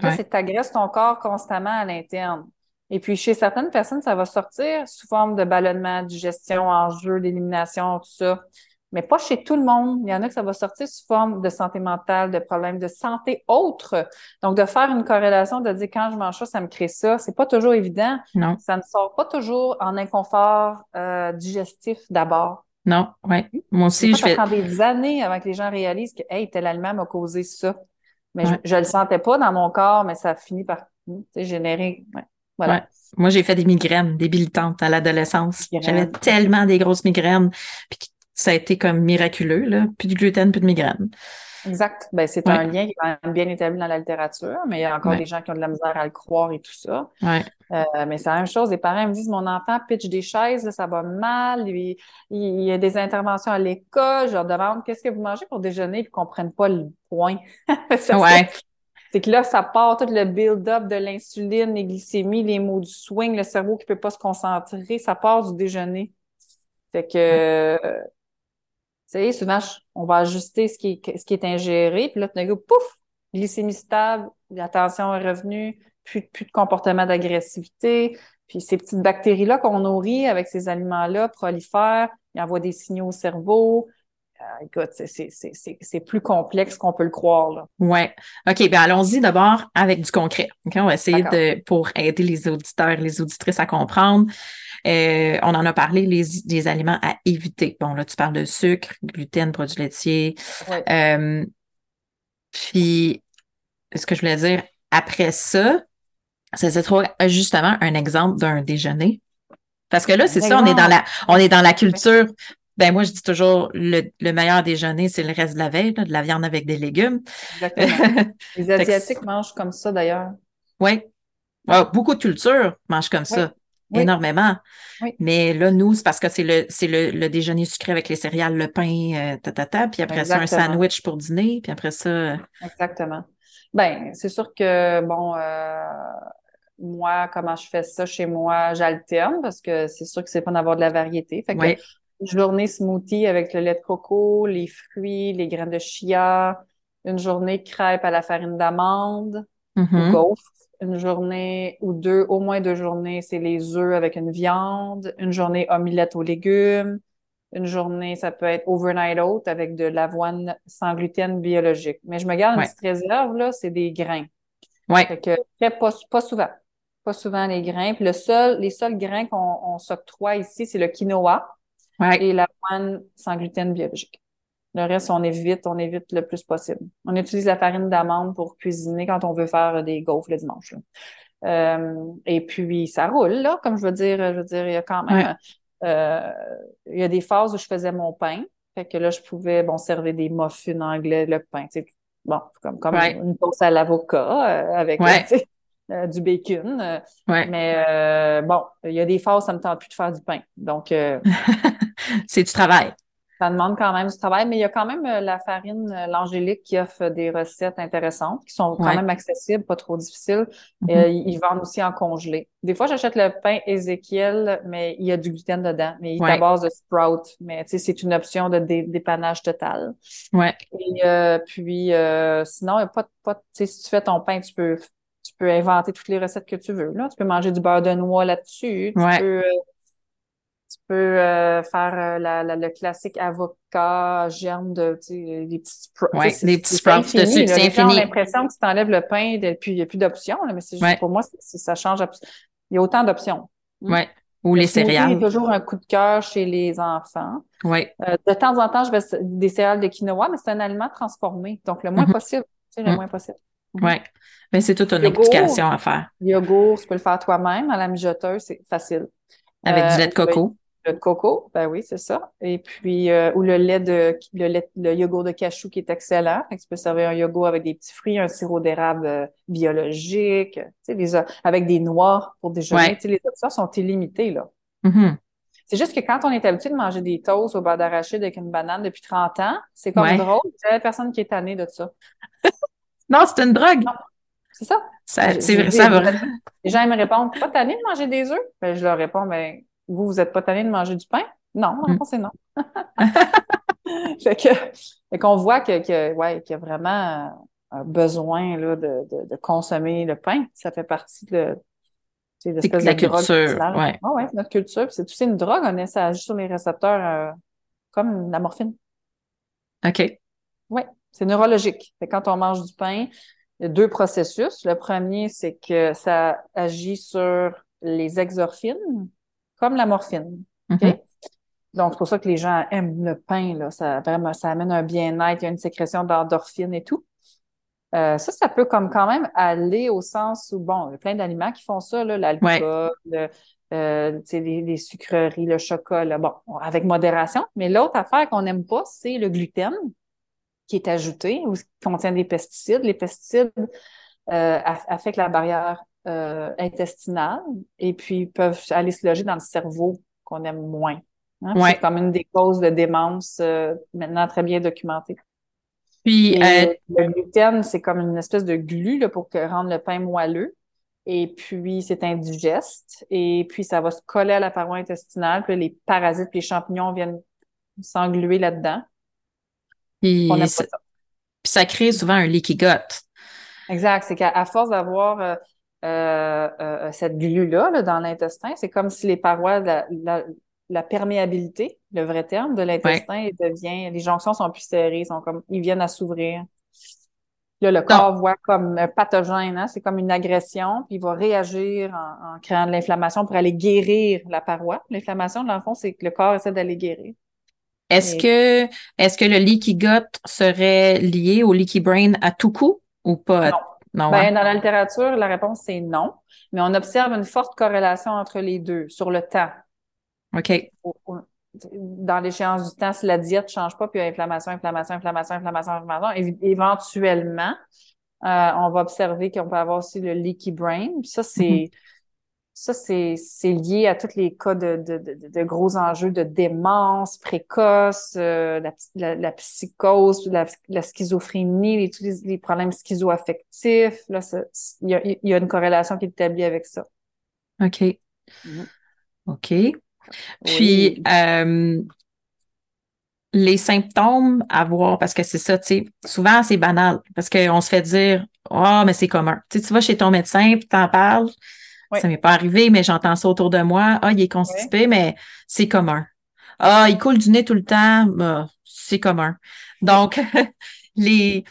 C'est que tu agresses ton corps constamment à l'interne. Et puis, chez certaines personnes, ça va sortir sous forme de ballonnement, digestion, enjeu, d'élimination, tout ça. Mais pas chez tout le monde. Il y en a que ça va sortir sous forme de santé mentale, de problèmes de santé autre. Donc, de faire une corrélation, de dire quand je mange ça, ça me crée ça, c'est pas toujours évident. Non. Ça ne sort pas toujours en inconfort euh, digestif d'abord. Non, oui. Moi aussi, je vais... Ça prend des années avant que les gens réalisent que, hey, tel aliment m'a causé ça. Mais je, ne le sentais pas dans mon corps, mais ça a fini par générer. Voilà. Moi, j'ai fait des migraines débilitantes à l'adolescence. J'avais tellement des grosses migraines. Puis ça a été comme miraculeux, là. Plus de gluten, plus de migraines. Exact. Ben, c'est un lien qui est quand même bien établi dans la littérature, mais il y a encore des gens qui ont de la misère à le croire et tout ça. Euh, mais c'est la même chose. Les parents me disent Mon enfant pitch des chaises, ça va mal, il, y a des interventions à l'école. Je leur demande Qu'est-ce que vous mangez pour déjeuner? Ils ne comprennent pas le point. [LAUGHS] ouais. C'est que là, ça part tout le build-up de l'insuline, les glycémies, les maux du swing, le cerveau qui ne peut pas se concentrer, ça part du déjeuner. Fait que, sais, souvent, on va ajuster ce qui est, ingéré, puis là, tout d'un coup, pouf, glycémie stable, la tension est revenue, plus, plus de comportement d'agressivité. Puis ces petites bactéries-là qu'on nourrit avec ces aliments-là prolifèrent, ils envoient des signaux au cerveau. Écoute, c'est plus complexe qu'on peut le croire. Oui. OK, bien allons-y d'abord avec du concret. On va essayer de, pour aider les auditeurs, les auditrices à comprendre. Euh, on en a parlé, les, aliments à éviter. Bon, là, tu parles de sucre, gluten, produits laitiers. Euh, puis, ce que je voulais dire, après ça, c'est trop justement un exemple d'un déjeuner. Parce que là, c'est ça, on est dans la, on est dans la culture. Ben moi, je dis toujours le, meilleur déjeuner, c'est le reste de la veille, de la viande avec des légumes. Exactement. [LAUGHS] Les Asiatiques mangent comme ça d'ailleurs. Oui. Ah, beaucoup de cultures mangent comme ça. Énormément. Mais là, nous, c'est parce que c'est le, c'est le, déjeuner sucré avec les céréales, le pain, euh, ta, puis après ça, un sandwich pour dîner, puis après ça. Euh, Exactement. Ben, c'est sûr que, bon, euh, moi, comment je fais ça chez moi, j'alterne parce que c'est sûr que c'est pas d'avoir de la variété. Fait que journée smoothie avec le lait de coco, les fruits, les graines de chia, une journée crêpe à la farine d'amande ou mm-hmm. gaufre, une journée ou deux, au moins deux journées, c'est les œufs avec une viande, une journée omelette aux légumes, une journée, ça peut être overnight oat avec de l'avoine sans gluten biologique. Mais je me garde une petite réserve, là, c'est des grains. Ouais. Fait que, pas, pas souvent pas souvent les grains. Puis le seul, les seuls grains qu'on s'octroie ici, c'est le quinoa et la l'avoine sans gluten biologique. Le reste, on évite, on évite le plus possible. On utilise la farine d'amande pour cuisiner quand on veut faire des gaufres le dimanche. Euh, et puis, ça roule, là, comme je veux dire, je veux dire, il y a quand même, euh, il y a des phases où je faisais mon pain. Fait que là, je pouvais, bon, servir des muffins anglais, le pain, tu sais, bon, comme, comme une toast à l'avocat euh, avec, [LAUGHS] euh, du bacon. Euh, mais euh, bon, il y a des phases, ça me tente plus de faire du pain. Donc, [LAUGHS] c'est du travail. Ça demande quand même du travail, mais il y a quand même la farine L'Angélique qui offre des recettes intéressantes, qui sont quand même accessibles, pas trop difficiles. Mm-hmm. ils vendent aussi en congelé. Des fois, j'achète le pain Ézéchiel, mais il y a du gluten dedans, mais il est à base de sprout. Mais tu sais, c'est une option de dépannage total. Ouais. Et puis, sinon, il a pas, pas si tu fais ton pain, tu peux tu peux inventer toutes les recettes que tu veux. Là. Tu peux manger du beurre de noix là-dessus. Tu peux, euh, tu peux euh, faire euh, la, le classique avocat, germe de, sais, des petits sprouts. Oui, des petits sprouts dessus, c'est infini. J'ai l'impression que tu t'enlèves le pain et puis il n'y a plus d'options, mais c'est juste pour moi, ça change. Il y a autant d'options. Oui. Ou les céréales. Toujours un coup de cœur chez les enfants. Oui. de temps en temps, je vais des céréales de quinoa, mais c'est un aliment transformé. Donc, le moins mm-hmm. possible. Tu sais, le mm. moins possible. Oui. Mais c'est toute une application à faire. Yogourt, tu peux le faire toi-même à la mijoteuse, c'est facile. Avec du lait de euh, coco. Le coco, ben oui, c'est ça. Et puis, euh, ou le lait de, le lait, le yogourt de cachou qui est excellent. tu peux servir un yogourt avec des petits fruits, un sirop d'érable euh, biologique, tu sais, avec des noix pour déjeuner. Tu sais, les options sont illimitées, là. Mm-hmm. C'est juste que quand on est habitué de manger des toasts au beurre d'arachide avec une banane depuis 30 ans, c'est comme drôle. Il y a personne qui est tannée de ça. [LAUGHS] non, c'est une drogue. C'est ça. c'est vrai, ça vrai. Les gens me répondent Pas tanné de manger des œufs? Ben, je leur réponds ben, Vous, vous n'êtes pas tanné de manger du pain? Non, la réponse mm. est non. [LAUGHS] [LAUGHS] fait que, qu'on voit que, que, ouais, qu'il y a vraiment un besoin là, de, de, de, consommer le pain. Ça fait partie de, de la culture. Ouais. Ouais, notre culture. C'est aussi une drogue, on ça agit sur les récepteurs euh, comme la morphine. OK. Oui, c'est neurologique. Fait quand on mange du pain, il y a deux processus. Le premier, c'est que ça agit sur les exorphines, comme la morphine. Mm-hmm. Donc, c'est pour ça que les gens aiment le pain. Là. Ça, vraiment, ça amène un bien-être, il y a une sécrétion d'endorphine et tout. Euh, ça, ça peut comme quand même aller au sens où, bon, il y a plein d'aliments qui font ça, l'alcool, euh, les, sucreries, le chocolat, bon, avec modération. Mais l'autre affaire qu'on n'aime pas, c'est le gluten qui est ajouté ou qui contient des pesticides. Les pesticides euh, affectent la barrière euh, intestinale et puis peuvent aller se loger dans le cerveau qu'on aime moins. Hein. C'est comme une des causes de démence euh, maintenant très bien documentée. Puis le gluten, c'est comme une espèce de glu là, pour rendre le pain moelleux. Et puis, c'est indigeste. Et puis, ça va se coller à la paroi intestinale. Puis, les parasites, les champignons viennent s'engluer là-dedans. Puis, ça. crée souvent un leaky gut. Exact. C'est qu'à force d'avoir euh, euh, euh, cette glu-là dans l'intestin, c'est comme si les parois, la, la, perméabilité le vrai terme, de l'intestin, devient, les jonctions sont plus serrées, sont comme, ils viennent à s'ouvrir. Là, le corps voit comme un pathogène, hein, c'est comme une agression, puis il va réagir en, créant de l'inflammation pour aller guérir la paroi. L'inflammation, dans le fond, c'est que le corps essaie d'aller guérir. Est-ce que, est-ce que le leaky gut serait lié au leaky brain à tout coup ou pas? Non. Ben, hein? Dans la littérature, la réponse c'est non, mais on observe une forte corrélation entre les deux sur le temps. OK. Dans l'échéance du temps, si la diète ne change pas, puis inflammation, inflammation, inflammation, inflammation, inflammation, éventuellement, euh, on va observer qu'on peut avoir aussi le leaky brain. ça, c'est mm-hmm. Ça, c'est lié à tous les cas de, de, de, gros enjeux de démence précoce, euh, la, la, psychose, la, la schizophrénie, les, tous les, problèmes schizoaffectifs. Là, il y a, y a, une corrélation qui est établie avec ça. OK. Mm-hmm. OK. Puis, euh, les symptômes à voir, parce que c'est ça, tu sais, souvent c'est banal, parce qu'on se fait dire, oh, mais c'est commun. Tu sais, tu vas chez ton médecin, puis t'en parles. Ça m'est pas arrivé, mais j'entends ça autour de moi. Ah, il est constipé, mais c'est commun. Ah, il coule du nez tout le temps, bah, c'est commun. Donc, [LAUGHS] les,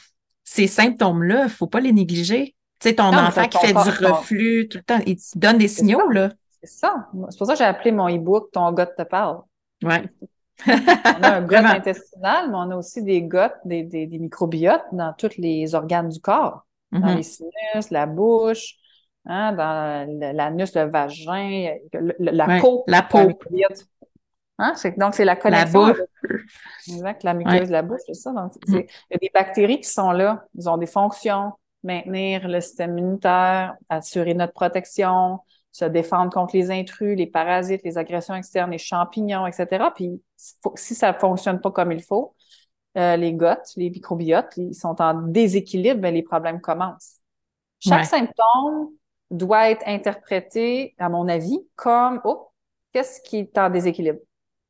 ces symptômes-là, il faut pas les négliger. Tu sais, ton enfant qui fait du reflux tout le temps, il te donne des signaux, là. C'est ça. C'est pour ça que j'ai appelé mon e-book Ton gut te parle. Ouais. [LAUGHS] [LAUGHS] on a un gut intestinal, mais on a aussi des gouttes, des, des, microbiotes dans tous les organes du corps. Dans mm-hmm. les sinus, la bouche, hein, dans l'anus, le vagin, la peau. La peau. Hein? Donc, c'est la connexion. La bouche. Exact, la muqueuse, la bouche, c'est ça. Donc, mm. il y a des bactéries qui sont là. Ils ont des fonctions. Maintenir le système immunitaire, assurer notre protection, se défendre contre les intrus, les parasites, les agressions externes, les champignons, etc. Puis si ça fonctionne pas comme il faut, euh, les gouttes, les microbiotes, ils sont en déséquilibre, ben, les problèmes commencent. Chaque symptôme doit être interprété, à mon avis, comme oh, qu'est-ce qui est en déséquilibre?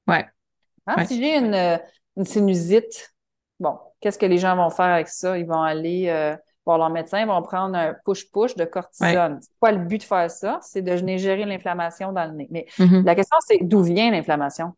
Ouais. Hein? Si j'ai une, une sinusite, bon, qu'est-ce que les gens vont faire avec ça? Ils vont aller euh, Bon, leurs médecins vont prendre un push-push de cortisone. C'est quoi le but de faire ça? C'est de gérer l'inflammation dans le nez. Mais mm-hmm. la question, c'est d'où vient l'inflammation?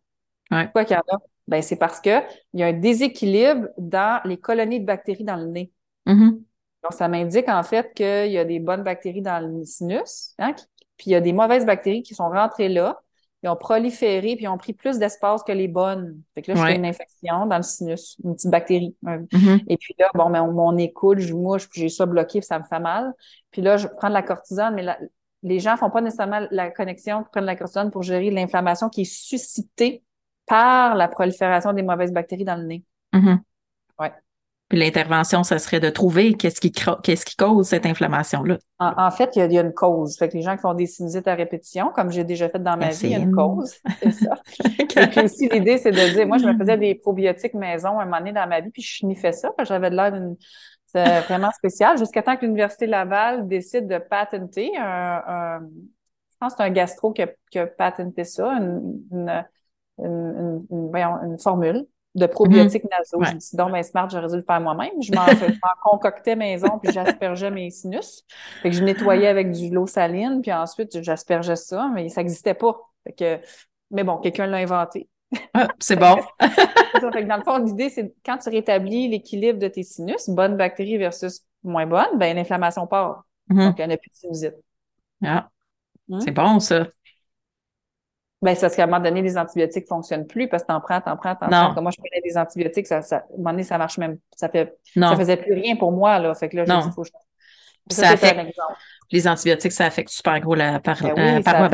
Pourquoi qu'il y en a? Ben, c'est parce qu'il y a un déséquilibre dans les colonies de bactéries dans le nez. Mm-hmm. Donc, ça m'indique en fait qu'il y a des bonnes bactéries dans le sinus, hein, puis il y a des mauvaises bactéries qui sont rentrées là, ils ont proliféré puis ils ont pris plus d'espace que les bonnes. Fait que là, je fais une infection dans le sinus, une petite bactérie. Mm-hmm. Et puis là, bon, ben, mon nez coule, je mouche, puis j'ai ça bloqué, puis ça me fait mal. Puis là, je prends de la cortisone, mais les gens font pas nécessairement la connexion, prennent de la cortisone pour gérer l'inflammation qui est suscitée par la prolifération des mauvaises bactéries dans le nez. Mm-hmm. Ouais. Puis l'intervention, ça serait de trouver qu'est-ce qui, qu'est-ce qui cause cette inflammation-là. En, fait, il y, a, une cause. Fait que les gens qui font des sinusites à répétition, comme j'ai déjà fait dans ma vie, il y a une cause. [LAUGHS] C'est ça. [LAUGHS] Et puis aussi, l'idée, c'est de dire, moi, je me faisais des probiotiques maison un moment donné dans ma vie, puis je sniffais ça, parce que j'avais de l'air d'une c'est vraiment spécial, jusqu'à temps que l'Université Laval décide de patenter un, je pense que c'est un gastro qui a, patenté ça, une, une, une, une formule de probiotiques nasaux. Je me suis dit, donc, ben, smart, j'aurais dû le faire moi-même. Je m'en concoctais maison, puis j'aspergeais mes sinus. Fait que je nettoyais avec du l'eau saline, puis ensuite, j'aspergeais ça, mais ça n'existait pas. Fait que, mais bon, quelqu'un l'a inventé. Ah, c'est bon. fait que dans le fond, l'idée, c'est quand tu rétablis l'équilibre de tes sinus, bonne bactérie versus moins bonne, ben l'inflammation part. Mm-hmm. Donc, il n'y en a plus de sinusite. Ah, hmm? c'est bon, ça. Ben, c'est parce qu'à un moment donné, les antibiotiques ne fonctionnent plus parce que t'en prends, t'en prends, t'en prends. moi, je prenais des antibiotiques, ça, ça, à un moment donné, ça marche même, ça fait, ça faisait plus rien pour moi, là. Fait que là, je faut que je... Ça, affecte, les antibiotiques, ça affecte super gros la, par, ben oui, paroi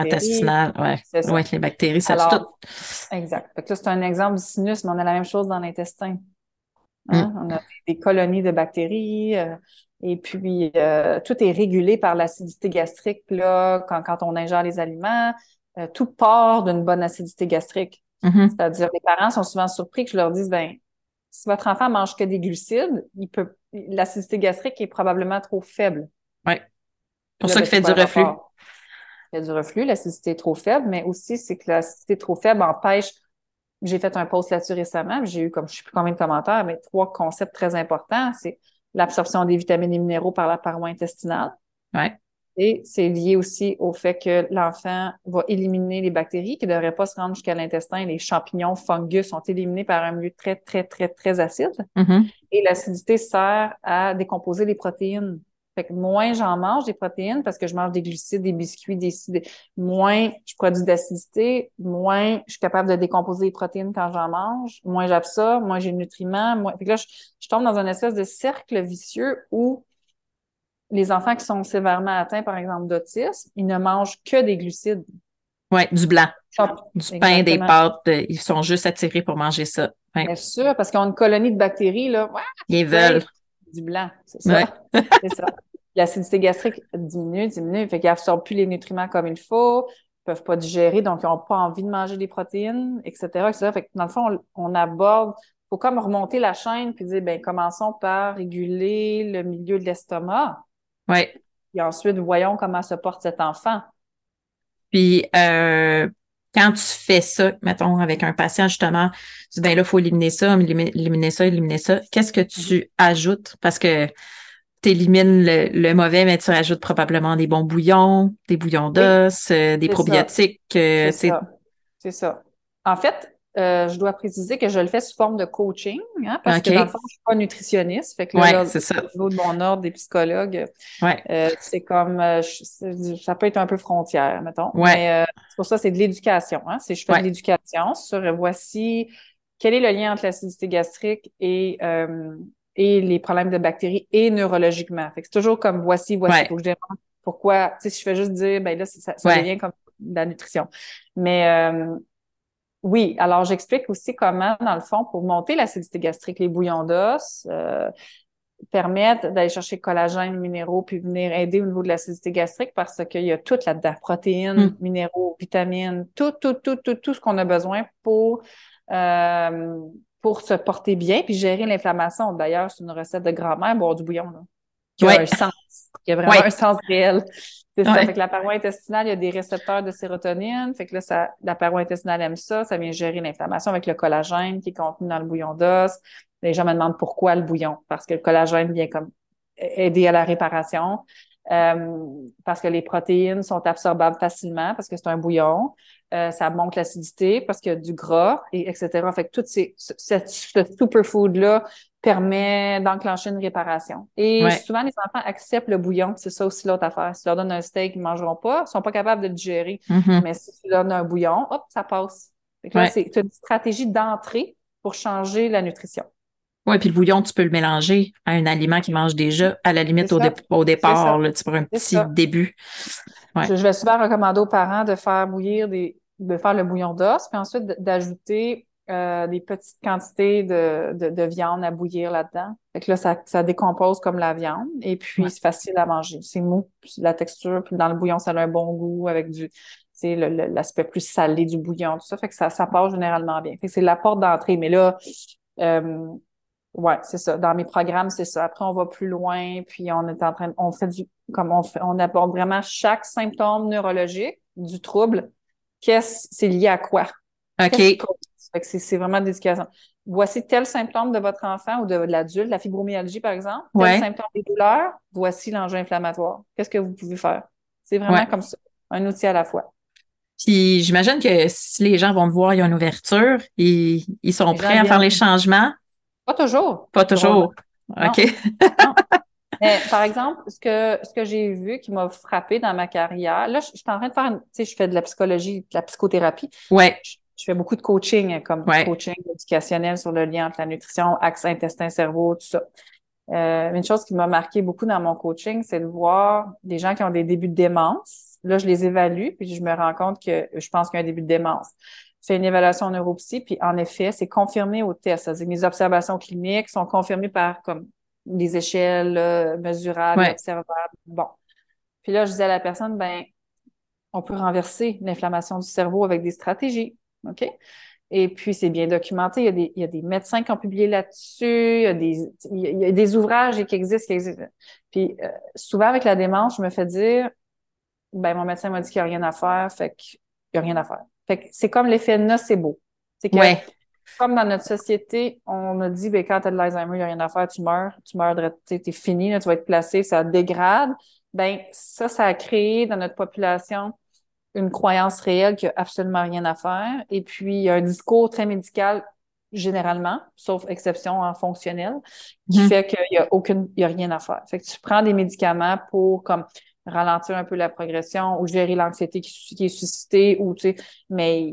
intestinale. Ouais, les bactéries, ça Alors, tout. Exact. Fait que là, c'est un exemple du sinus, mais on a la même chose dans l'intestin. Hein? Mm. On a des colonies de bactéries. Euh, et puis, euh, tout est régulé par l'acidité gastrique là, quand, quand on ingère les aliments. Euh, tout part d'une bonne acidité gastrique. Mm-hmm. C'est-à-dire, les parents sont souvent surpris que je leur dise, ben, si votre enfant mange que des glucides, il peut, l'acidité gastrique est probablement trop faible. Oui. Pour ça qu'il fait du reflux. Il y a du reflux, l'acidité est trop faible, mais aussi, c'est que l'acidité trop faible empêche. J'ai fait un post là-dessus récemment, j'ai eu, comme je ne sais plus combien de commentaires, mais trois concepts très importants. C'est l'absorption des vitamines et minéraux par la paroi intestinale. Ouais Et c'est lié aussi au fait que l'enfant va éliminer les bactéries qui ne devraient pas se rendre jusqu'à l'intestin. Les champignons, fungus sont éliminés par un milieu très, très, très, très acide. Mm-hmm. Et l'acidité sert à décomposer les protéines. Fait que moins j'en mange des protéines parce que je mange des glucides, des biscuits, des, moins je produis d'acidité, moins je suis capable de décomposer les protéines quand j'en mange, moins j'absorbe, moins j'ai de nutriments, moins. Fait que là, je, tombe dans un espèce de cercle vicieux où les enfants qui sont sévèrement atteints, par exemple, d'autisme, ils ne mangent que des glucides. Oui, du blanc. du pain, des pâtes, ils sont juste attirés pour manger ça. Bien sûr, parce qu'ils ont une colonie de bactéries, là. ils veulent. Du blanc, c'est ça. [LAUGHS] c'est ça l'acidité gastrique diminue, diminue, fait qu'ils absorbent plus les nutriments comme il faut, ils peuvent pas digérer, donc ils n'ont pas envie de manger des protéines, etc., etc. Fait que dans le fond, on, aborde, il faut comme remonter la chaîne puis dire, ben commençons par réguler le milieu de l'estomac. Oui. Et ensuite, voyons comment se porte cet enfant. Puis, euh, quand tu fais ça, mettons, avec un patient, justement, tu dis, ben là, il faut éliminer ça, éliminer ça, éliminer ça. Qu'est-ce que tu mm-hmm. ajoutes? Parce que tu élimines le, mauvais, mais tu rajoutes probablement des bons bouillons, des bouillons d'os, euh, des probiotiques. Euh, c'est ça. C'est ça. En fait, euh, je dois préciser que je le fais sous forme de coaching, hein, parce que dans le fond, je suis pas nutritionniste. Fait que là, c'est ça. Au niveau de mon ordre des psychologues, ouais. c'est comme ça peut être un peu frontière, mettons. Ouais. Mais c'est pour ça, c'est de l'éducation. Hein, c'est je fais de l'éducation sur voici quel est le lien entre l'acidité gastrique et et les problèmes de bactéries et neurologiquement. Fait que c'est toujours comme voici, voici. Ouais. Faut que je demande pourquoi. Tu sais, si je fais juste dire, ben là, ça, ça devient comme de la nutrition. Mais euh, oui, alors j'explique aussi comment, dans le fond, pour monter l'acidité gastrique, les bouillons d'os euh, permettent d'aller chercher collagène, minéraux, puis venir aider au niveau de l'acidité gastrique parce qu'il y a tout là-dedans, protéines, mm. minéraux, vitamines, tout, tout, tout, tout, tout ce qu'on a besoin pour euh, pour se porter bien puis gérer l'inflammation. D'ailleurs, c'est une recette de grand-mère, boire du bouillon, là, qui a un sens, qui a vraiment un sens réel. C'est ça. Fait que la paroi intestinale, il y a des récepteurs de sérotonine. Fait que là, ça, la paroi intestinale aime ça. Ça vient gérer l'inflammation avec le collagène qui est contenu dans le bouillon d'os. Les gens me demandent pourquoi le bouillon? Parce que le collagène vient comme aider à la réparation. Euh, parce que les protéines sont absorbables facilement parce que c'est un bouillon. Euh, ça monte l'acidité parce qu'il y a du gras, et etc. Fait que tout ces, ce superfood-là permet d'enclencher une réparation. Et souvent, les enfants acceptent le bouillon, c'est ça aussi l'autre affaire. Si tu leur donnes un steak, ils ne mangeront pas, ils sont pas capables de le digérer. Mm-hmm. Mais si tu leur donnes un bouillon, hop, ça passe. C'est une stratégie d'entrée pour changer la nutrition. Oui, puis le bouillon, tu peux le mélanger à un aliment qu'ils mangent déjà, à la limite au, au, départ, là, tu prends un petit début. Je, vais souvent recommander aux parents de faire bouillir des, de faire le bouillon d'os, puis ensuite d'ajouter euh, des petites quantités de, de, viande à bouillir là-dedans. Fait que là, ça, ça décompose comme la viande, et puis c'est facile à manger. C'est mou, puis la texture, puis dans le bouillon, ça a un bon goût avec du, c'est l'aspect plus salé du bouillon, tout ça. Fait que ça, ça passe généralement bien. Fait que c'est la porte d'entrée. Mais là, euh, Ouais, c'est ça. Dans mes programmes, c'est ça. Après, on va plus loin, puis on est en train, on fait du, comme on fait, on aborde vraiment chaque symptôme neurologique du trouble. Qu'est-ce, c'est lié à quoi? OK. C'est vraiment d'éducation. Voici tel symptôme de votre enfant ou de, l'adulte, la fibromyalgie, par exemple. Tel symptôme des douleurs. Voici l'enjeu inflammatoire. Qu'est-ce que vous pouvez faire? C'est vraiment comme ça. Un outil à la fois. Puis j'imagine que si les gens vont te voir, il y a une ouverture, ils, ils sont prêts à faire les changements. Pas toujours. Pas toujours. OK. [LAUGHS] Mais, par exemple, ce que, ce que j'ai vu qui m'a frappé dans ma carrière, là, je, suis en train de faire, tu sais, je fais de la psychologie, de la psychothérapie. Ouais. Je, fais beaucoup de coaching, comme coaching éducationnel sur le lien entre la nutrition, axe intestin-cerveau, tout ça. Euh, une chose qui m'a marqué beaucoup dans mon coaching, c'est de voir des gens qui ont des débuts de démence. Là, je les évalue, puis je me rends compte que je pense qu'il y a un début de démence fait une évaluation neuropsy, puis en effet, c'est confirmé au test. C'est-à-dire mes observations cliniques sont confirmées par comme des échelles mesurables, observables. Bon. Puis là, je disais à la personne, ben, on peut renverser l'inflammation du cerveau avec des stratégies. OK? Et puis, c'est bien documenté. Il y, a des, il y a des médecins qui ont publié là-dessus. Il y a des, il y a des ouvrages qui existent, qui existent. Puis, euh, souvent, avec la démence, je me fais dire, ben, mon médecin m'a dit qu'il n'y a rien à faire, fait qu'il n'y a rien à faire. Fait que c'est comme l'effet nocebo. C'est que, comme dans notre société, on a dit, ben, quand tu as de l'Alzheimer, il n'y a rien à faire, tu meurs, tu meurs, tu es fini, tu vas être placé, ça dégrade. ben ça, ça a créé dans notre population une croyance réelle qui a absolument rien à faire. Et puis, il y a un discours très médical généralement, sauf exception en fonctionnel, qui mhm. fait qu'il n'y a aucune, il y a rien à faire. Fait que tu prends des médicaments pour comme ralentir un peu la progression ou gérer l'anxiété qui, est suscitée ou tu sais, mais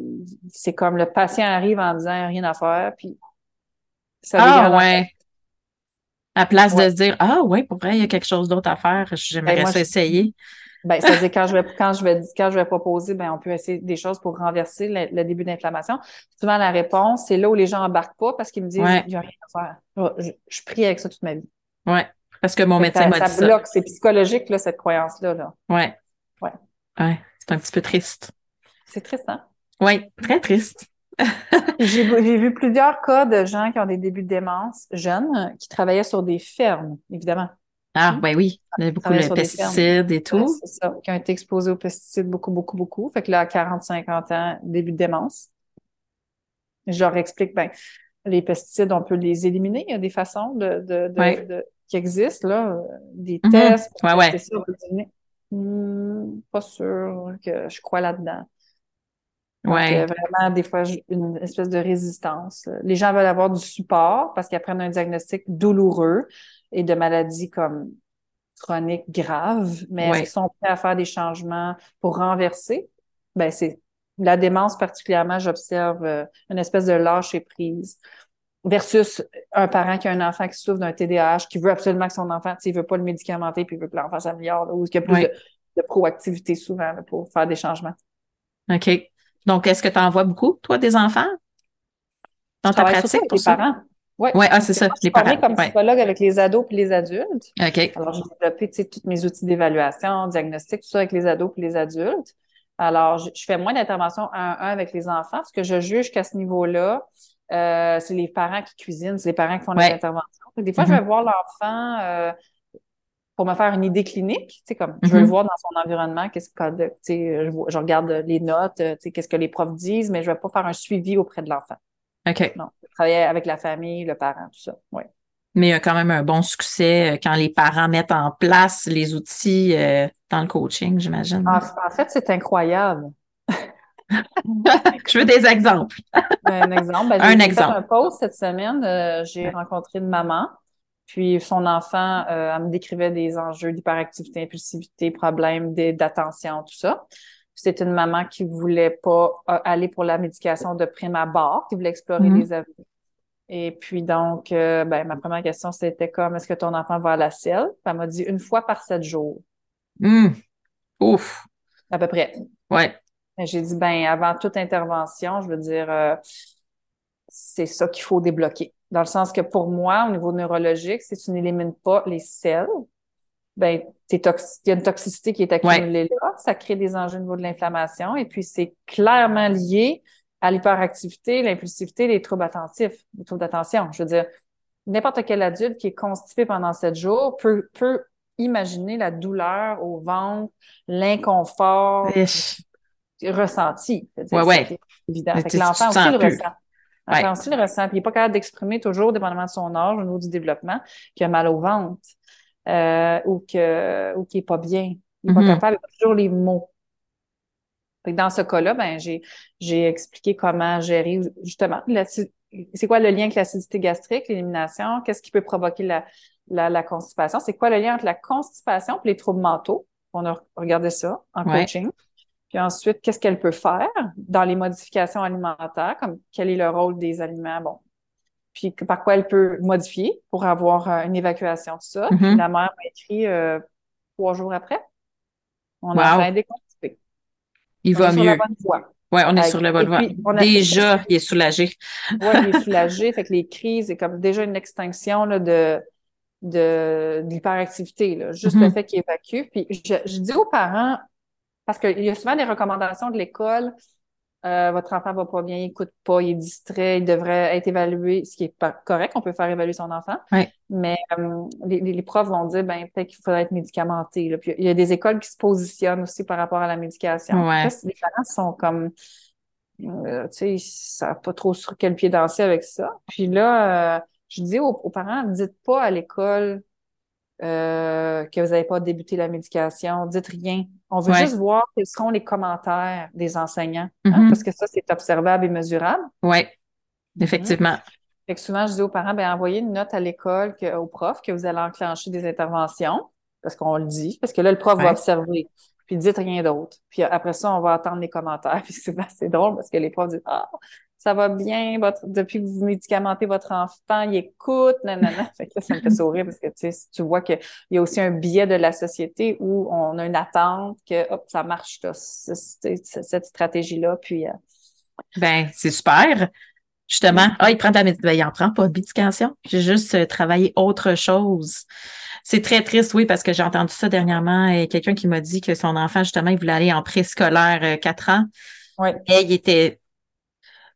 c'est comme le patient arrive en disant rien à faire, puis ça Ah ouais. À place de se dire Ah ouais, pour vrai, il y a quelque chose d'autre à faire, j'aimerais ben, ça essayer. Ben, c'est-à-dire quand je vais quand je vais quand je vais proposer, ben on peut essayer des choses pour renverser le, début d'inflammation. Souvent la réponse, c'est là où les gens embarquent pas parce qu'ils me disent il n'y a rien à faire. Je, je, prie avec ça toute ma vie. Ouais. Parce que mon médecin m'a dit ça. Ça bloque, c'est psychologique là, cette croyance-là. Là. Ouais. Ouais. Ouais. C'est un petit peu triste. C'est triste, hein? Oui, très triste. [LAUGHS] J'ai vu plusieurs cas de gens qui ont des débuts de démence jeunes qui travaillaient sur des fermes, évidemment. Ah, ben oui, il y a beaucoup de pesticides et tout. c'est ça, qui ont été exposés aux pesticides beaucoup, beaucoup, beaucoup. Fait que là, à 40, 50 ans, début de démence. Je leur explique, ben, les pesticides, on peut les éliminer. Il y a des façons de, de, de, qui existent, là, des mm-hmm. tests. Ouais, ouais. Ça, hmm, pas sûr que je crois là-dedans. Ouais. Euh, vraiment, des fois, une espèce de résistance. Les gens veulent avoir du support parce qu'ils apprennent un diagnostic douloureux et de maladies comme chroniques graves, mais est-ce qu'ils sont prêts à faire des changements pour renverser? Ben, c'est la démence particulièrement, j'observe euh, une espèce de lâcher prise versus un parent qui a un enfant qui souffre d'un TDAH, qui veut absolument que son enfant, il veut pas le médicamenter, puis il veut que l'enfant s'améliore, ou qu'il y a plus de, proactivité souvent pour faire des changements. OK. Donc, est-ce que tu en vois beaucoup, toi, des enfants? Dans ta pratique? Pour les parents. Oui, ouais, ah, c'est ça, les parents. comme psychologue avec les ados et les adultes. OK. Alors, j'ai développé tous mes outils d'évaluation, diagnostic, tout ça avec les ados et les adultes. Alors, je, fais moins d'interventions un à un avec les enfants parce que je juge qu'à ce niveau-là, euh, c'est les parents qui cuisinent, c'est les parents qui font les interventions. Des fois, je vais mm-hmm. voir l'enfant euh, pour me faire une idée clinique, tu sais, comme je veux le mm-hmm. voir dans son environnement, qu'est-ce que, tu sais, je, je, regarde les notes, tu sais, qu'est-ce que les profs disent, mais je ne vais pas faire un suivi auprès de l'enfant. OK. Non, je travailler avec la famille, le parent, tout ça, oui. Mais il y a quand même un bon succès euh, quand les parents mettent en place les outils euh, dans le coaching, j'imagine. En, fait, c'est incroyable. [LAUGHS] je veux des exemples. [LAUGHS] un exemple. Ben, un exemple. Fait un post cette semaine. Euh, j'ai rencontré une maman, puis son enfant, elle me décrivait des enjeux d'hyperactivité, impulsivité, problèmes d'attention, tout ça. C'est une maman qui voulait pas aller pour la médication de prime abord, qui voulait explorer mm-hmm. les avenues. Et puis donc, euh, ben, ma première question, c'était comme est-ce que ton enfant va à la selle? Elle m'a dit une fois par sept jours. Mmh. Ouf. À peu près. Ouais. J'ai dit, ben, avant toute intervention, je veux dire, euh, c'est ça qu'il faut débloquer. Dans le sens que pour moi, au niveau neurologique, si tu n'élimines pas les selles, ben, il y a une toxicité qui est accumulée là, ça crée des enjeux au niveau de l'inflammation, et puis c'est clairement lié à l'hyperactivité, l'impulsivité, les troubles attentifs, les troubles d'attention. Je veux dire, n'importe quel adulte qui est constipé pendant sept jours peut, peut imaginer la douleur au ventre, l'inconfort ressenti. Oui, oui. évident. l'enfant aussi le ressent. L'enfant aussi le ressent. Puis il n'est pas capable d'exprimer toujours, dépendamment de son âge, au niveau du développement, qu'il a mal au ventre euh, ou que ou qu'il n'est pas bien. Il n'est pas mm-hmm. capable toujours les mots dans ce cas-là, ben, j'ai, j'ai expliqué comment gérer justement c'est quoi le lien avec l'acidité gastrique, l'élimination, qu'est-ce qui peut provoquer la, la, la constipation, c'est quoi le lien entre la constipation et les troubles mentaux? On a regardé ça en coaching. Puis ensuite, qu'est-ce qu'elle peut faire dans les modifications alimentaires, comme quel est le rôle des aliments, bon. Puis par quoi elle peut modifier pour avoir euh, une évacuation de ça. Puis mm-hmm. la mère m'a écrit euh, trois jours après. On a fait des il va mieux. Oui, on est sur la bonne voie. Déjà, il est soulagé. oui, il est [LAUGHS] soulagé. fait que les crises, c'est comme déjà une extinction là, de, de, l'hyperactivité. Juste le mm-hmm. fait qu'il évacue. Puis je, je dis aux parents, parce qu'il y a souvent des recommandations de l'école euh, votre enfant va pas bien, il écoute pas, il est distrait, il devrait être évalué, ce qui est pas correct, on peut faire évaluer son enfant. Mais euh, les, profs vont dire ben peut-être qu'il faudrait être médicamenté. Là. Puis il y a des écoles qui se positionnent aussi par rapport à la médication. les parents sont comme euh, tu sais, savent pas trop sur quel pied danser avec ça. Puis là, je dis aux, parents, dites pas à l'école euh, que vous n'avez pas débuté la médication, dites rien. On veut juste voir quels seront les commentaires des enseignants, hein, mm-hmm. parce que ça, c'est observable et mesurable. Oui, effectivement. Fait que souvent, je dis aux parents, ben, envoyez une note à l'école, au prof, que vous allez enclencher des interventions, parce qu'on le dit, parce que là, le prof va observer, puis dites rien d'autre. Puis après ça, on va attendre les commentaires. [LAUGHS] Puis c'est assez drôle parce que les profs disent, ah, ça va bien, votre, depuis que vous médicamentez votre enfant, il écoute, nanana. Fait que ça me fait sourire parce que tu sais, tu vois qu'il y a aussi un biais de la société où on a une attente que hop, ça marche là, cette stratégie-là. Puis euh, ben, c'est super. Justement, ah, il prend de la médication. Ben, il en prend pas de médication. J'ai juste euh, travaillé autre chose. C'est très triste, oui, parce que j'ai entendu ça dernièrement et quelqu'un qui m'a dit que son enfant, justement, il voulait aller en préscolaire 4 euh, ans. Oui. Et il était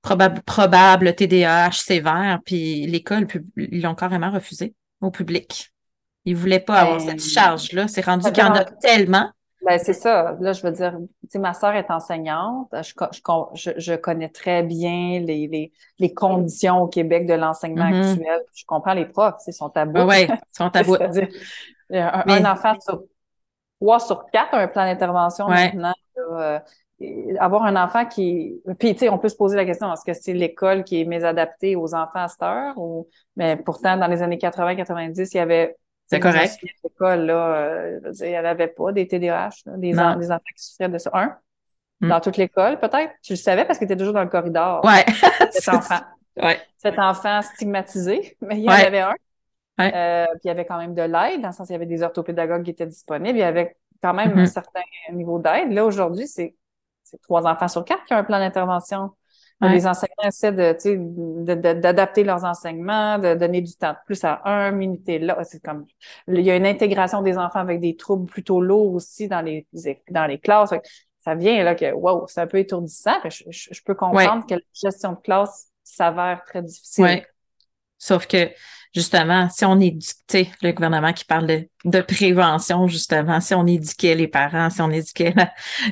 probable, probable TDAH sévère, puis l'école, ils l'ont carrément refusé au public. Ils ne voulaient pas avoir cette ben, charge-là. C'est rendu qu'il y en a tellement. Ben, c'est ça. Là, je veux dire, tu sais, ma sœur est enseignante. Je, je, connais très bien les, les, les, conditions au Québec de l'enseignement mm-hmm. actuel. Je comprends les profs, c'est son tabou. Oui, son tabou. un, un, enfant sur trois sur quatre a un plan d'intervention maintenant. Euh, avoir un enfant qui. Puis, tu sais, on peut se poser la question est-ce que c'est l'école qui est mésadaptée aux enfants à cette heure ou. Mais pourtant, dans les années 80-90, il y avait. C'est correct. L'école, là, euh, il n'y avait pas des TDAH, des, des, enfants qui souffraient de ça. Un, hmm. dans toute l'école, peut-être. Tu le savais parce que tu étais toujours dans le corridor. Ouais. Cet [LAUGHS] enfant. Ouais. Cet enfant stigmatisé, [LAUGHS] mais il y en avait un. Ouais. Euh, puis il y avait quand même de l'aide, dans le sens il y avait des orthopédagogues qui étaient disponibles, il y avait quand même mm-hmm. un certain niveau d'aide. Là, aujourd'hui, c'est c'est trois enfants sur quatre qui ont un plan d'intervention. Les enseignants essaient de, d'adapter leurs enseignements, de donner du temps de plus à un minute là. C'est comme il y a une intégration des enfants avec des troubles plutôt lourds aussi dans les dans les classes. Ça vient là que wow, c'est un peu étourdissant. Je, peux comprendre que la gestion de classe s'avère très difficile. Sauf que justement, si on éduquait le gouvernement qui parle de, prévention, justement, si on éduquait les parents, si on éduquait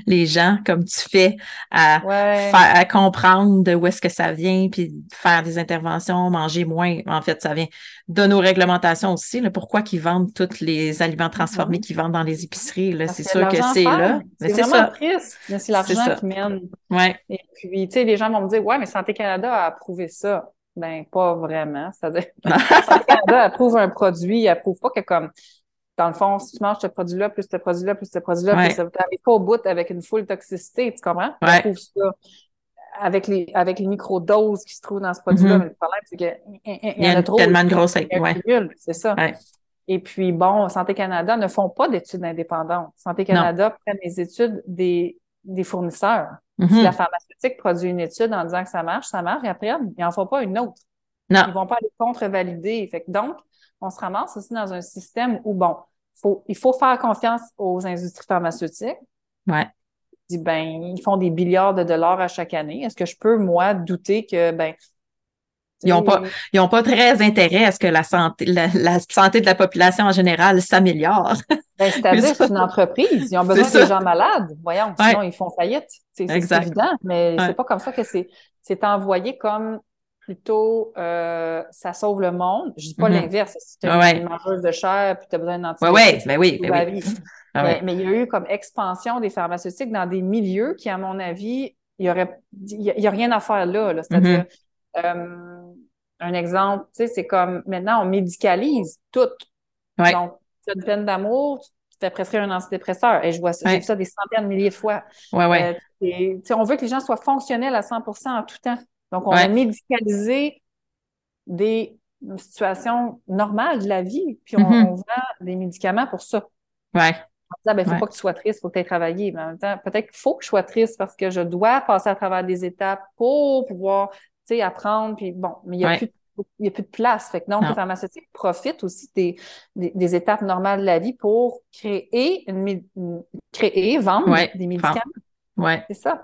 les gens comme tu fais à, faire, à comprendre de où est-ce que ça vient, puis faire des interventions, manger moins, en fait, ça vient de nos réglementations aussi. Là, pourquoi qu'ils vendent tous les aliments transformés mm-hmm. qu'ils vendent dans les épiceries? C'est sûr que c'est là. C'est vraiment triste, mais c'est l'argent qui mène. Ouais. Et puis, tu sais, les gens vont me dire, ouais, mais Santé Canada a approuvé ça. Ben, pas vraiment. C'est-à-dire, [LAUGHS] Canada approuve un produit, il approuve pas que comme, dans le fond, si tu manges ce produit-là, plus ce produit-là, plus ce produit-là, plus ça n'arrive pas au bout avec une full toxicité, tu comprends? Ouais. approuve ça avec les, avec les micro-doses qui se trouvent dans ce produit-là. Mm-hmm. Mais le problème, c'est qu'il y, en a trop. tellement de grosses ouais. C'est ça. Et puis, bon, Santé Canada ne font pas d'études indépendantes. Santé Canada prennent les études des, des fournisseurs. Si mm-hmm. la pharmaceutique produit une étude en disant que ça marche, ça marche, et après, ils n'en font pas une autre. Non. Ils vont pas aller contre-valider. Donc, on se ramasse aussi dans un système où, bon, faut, il faut faire confiance aux industries pharmaceutiques. Ouais. Dit, ben, ils font des milliards de dollars à chaque année. Est-ce que je peux, moi, douter que, ben, ils n'ont pas, ils ont pas très intérêt à ce que la santé, la, santé de la population en général s'améliore. [LAUGHS] Ben, C'est-à-dire c'est une entreprise. Ils ont besoin des gens malades. Voyons, sinon ils font faillite. C'est évident, mais c'est pas comme ça que c'est envoyé comme plutôt euh, ça sauve le monde. Je dis pas mm-hmm. l'inverse. Si tu as une mangeuse de chair puis tu as besoin d'antibiotiques. Oui, oui, [LAUGHS] mais oui. Ah mais, il y a eu comme expansion des pharmaceutiques dans des milieux qui, à mon avis, il y aurait il y, a rien à faire là. là. C'est-à-dire mm-hmm. euh, un exemple, tu sais, c'est comme maintenant on médicalise tout. Donc, tu as une peine d'amour, tu fais prescrire un antidépresseur. Et je vois ça, ça des centaines de milliers de fois. Ouais, ouais. Euh, on veut que les gens soient fonctionnels à 100% en tout temps. Donc, on a médicalisé des situations normales de la vie, puis on, mm-hmm. vend des médicaments pour ça. Ouais. Il ne ben, faut pas que tu sois triste, il faut que tu aies travaillé. Mais en même temps, peut-être qu'il faut que je sois triste parce que je dois passer à travers des étapes pour pouvoir tu sais, apprendre, puis bon, mais il n'y a, plus, a plus de place. Fait que donc, les pharmaceutiques profitent aussi des, des, étapes normales de la vie pour créer, une, créer vendre des médicaments. Ouais. C'est ça.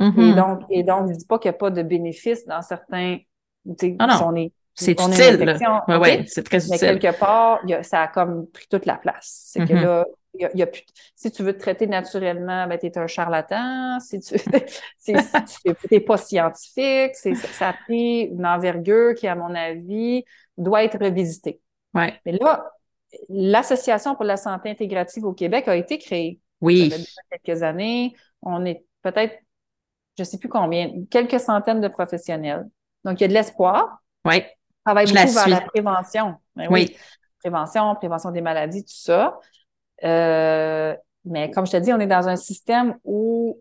Mm-hmm. Et donc, et donc, je ne dis pas qu'il n'y a pas de bénéfices dans certains. Ah non, non. C'est utile. Oui, ouais, c'est très utile. Mais quelque part, ça a comme pris toute la place. C'est que mm-hmm. là, y a, y a plus, si tu veux te traiter naturellement, ben, tu es un charlatan. Si tu [LAUGHS] si, n'es [LAUGHS] pas scientifique, ça a pris une envergure qui, à mon avis, doit être revisitée. Ouais. Mais là, l'Association pour la santé intégrative au Québec a été créée. Oui. Ça fait quelques années. On est peut-être, je ne sais plus combien, quelques centaines de professionnels. Donc, il y a de l'espoir. Oui. Travaille beaucoup vers la prévention. Ben oui. Prévention, prévention des maladies, tout ça. Euh, mais comme je te dis, on est dans un système où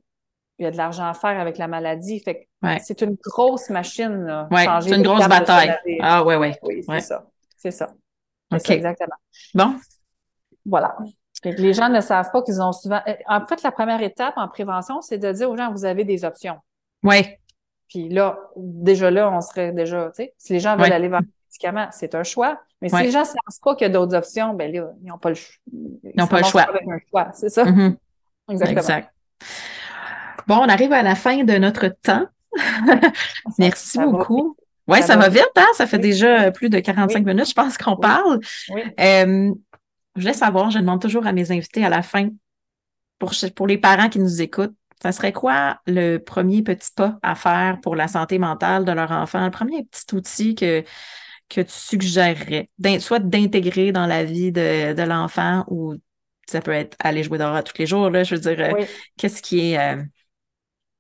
il y a de l'argent à faire avec la maladie. Fait c'est une grosse machine. Oui, c'est une grosse bataille. Ah ouais, ouais. Oui, c'est ça. C'est ça. OK. exactement. Bon. Voilà. les gens ne savent pas qu'ils ont souvent. Euh, en fait, la première étape en prévention, c'est de dire aux gens, vous avez des options. Oui. Puis là, déjà là, on serait déjà, tu sais, si les gens veulent aller vers le médicament, c'est un choix. Mais si les gens ne savent pas qu'il y a d'autres options, ben là, ils n'ont pas le choix. Ils n'ont pas le choix. Avec un choix, c'est ça. Mm-hmm. [LAUGHS] Exactement. Exact. Bon, on arrive à la fin de notre temps. [LAUGHS] Merci beaucoup. Oui, ça, va vite, hein? Ça fait déjà plus de 45 minutes, je pense qu'on parle. Euh, je voulais savoir, je demande toujours à mes invités à la fin, pour, pour les parents qui nous écoutent, ça serait quoi le premier petit pas à faire pour la santé mentale de leur enfant? Le premier petit outil que, que tu suggérerais, soit d'intégrer dans la vie de, l'enfant ou ça peut être aller jouer dehors tous les jours, là, je veux dire, euh, qu'est-ce qui est. Euh,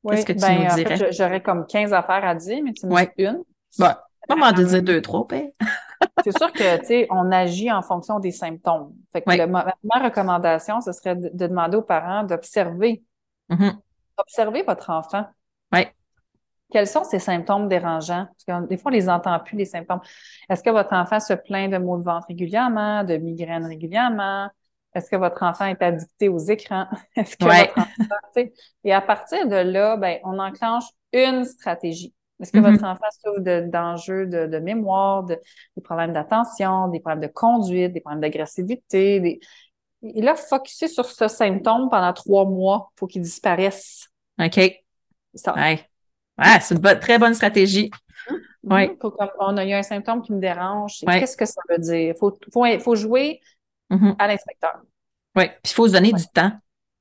qu'est-ce que tu ben, nous dirais? En fait, j'aurais comme 15 affaires à dire, mais tu me dis une. Bon, moment de dire deux, trois, ben. [LAUGHS] c'est sûr que, tu sais, on agit en fonction des symptômes. Fait que ma, recommandation, ce serait de, demander aux parents d'observer. Mm-hmm. Observez votre enfant. Oui. Quels sont ces symptômes dérangeants? Parce que des fois, on les entend plus, les symptômes. Est-ce que votre enfant se plaint de maux de ventre régulièrement, de migraines régulièrement? Est-ce que votre enfant est addicté aux écrans? [LAUGHS] Est-ce que votre enfant, Et à partir de là, ben, on enclenche une stratégie. Est-ce que mm-hmm. votre enfant souffre d'enjeux de, mémoire, de, des problèmes d'attention, des problèmes de conduite, des problèmes d'agressivité? Des... Et là, focuser sur ce symptôme pendant trois mois pour qu'il disparaisse. OK. Ça. Ouais. c'est une très bonne stratégie. Mm-hmm. Oui. on a, il y a un symptôme qui me dérange. Qu'est-ce que ça veut dire? Il faut, faut, jouer mm-hmm. à l'inspecteur. Oui, puis il faut se donner du temps.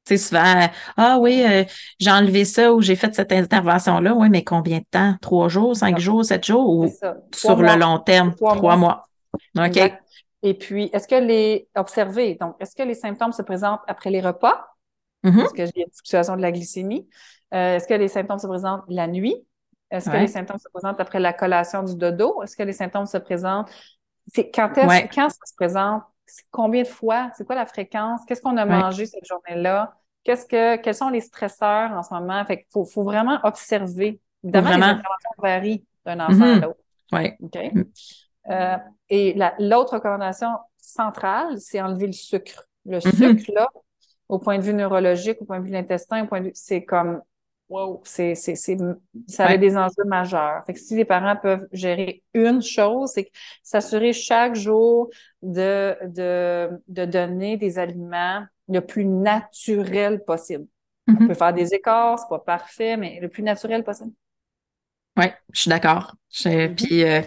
Tu sais, souvent, ah oui, euh, j'ai enlevé ça ou j'ai fait cette intervention-là. Oui, mais combien de temps? Trois jours, cinq jours, sept jours ou sur le long terme? Trois, mois. OK. Et puis, est-ce que les observer, donc, est-ce que les symptômes se présentent après les repas? Mm-hmm. Est-ce que j'ai une fluctuation de la glycémie? Euh, est-ce que les symptômes se présentent la nuit? Est-ce que les symptômes se présentent après la collation du dodo? Est-ce que les symptômes se présentent? C'est quand est-ce quand ça se présente? combien de fois? C'est quoi la fréquence? Qu'est-ce qu'on a mangé cette journée-là? Qu'est-ce que, quels sont les stresseurs en ce moment? Fait faut, faut vraiment observer. Évidemment, les interventions varient d'un enfant à mm-hmm. l'autre. Oui. OK? Euh, et l'autre recommandation centrale, c'est enlever le sucre. Le mm-hmm. sucre, là, au point de vue neurologique, au point de vue de l'intestin, au point de vue, c'est comme wow, c'est, ça a des enjeux majeurs. Fait que si les parents peuvent gérer une chose, c'est s'assurer chaque jour de, de, de donner des aliments le plus naturel possible. On mm-hmm. peut faire des écarts, c'est pas parfait, mais le plus naturel possible. Oui, je suis d'accord. Mm-hmm. Puis euh,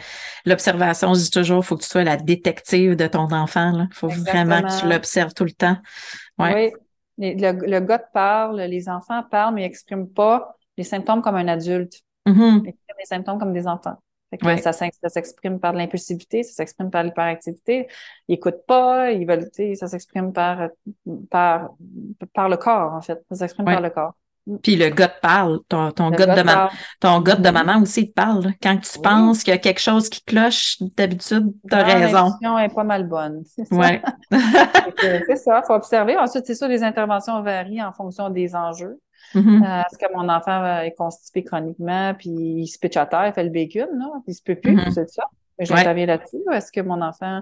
l'observation, je dis toujours, il faut que tu sois la détective de ton enfant. Il faut vraiment que tu l'observes tout le temps. Oui, le, gars te parle, les enfants parlent, mais ils n'expriment pas les symptômes comme un adulte. Mm-hmm. Ils expriment les symptômes comme des enfants. ça, s'exprime par l'impulsivité, ça s'exprime par l'hyperactivité. Ils n'écoutent pas, ils veulent, ça s'exprime par, par, par le corps, en fait. Ça s'exprime par le corps. Puis le gars te parle, ton, ton gars, de, maman, ton gars de maman aussi te parle. Quand tu penses qu'il y a quelque chose qui cloche, d'habitude, tu as raison. Est pas mal bonne. [LAUGHS] C'est ça. Ouais. c'est ça, il faut observer. Ensuite, c'est sûr, les interventions varient en fonction des enjeux. Mm-hmm. Euh, est-ce que mon enfant est constipé chroniquement, puis il se pitch à terre, il fait le bacon, là, puis il se peut plus, mm-hmm. c'est ça. J'interviens là-dessus. Est-ce que mon enfant.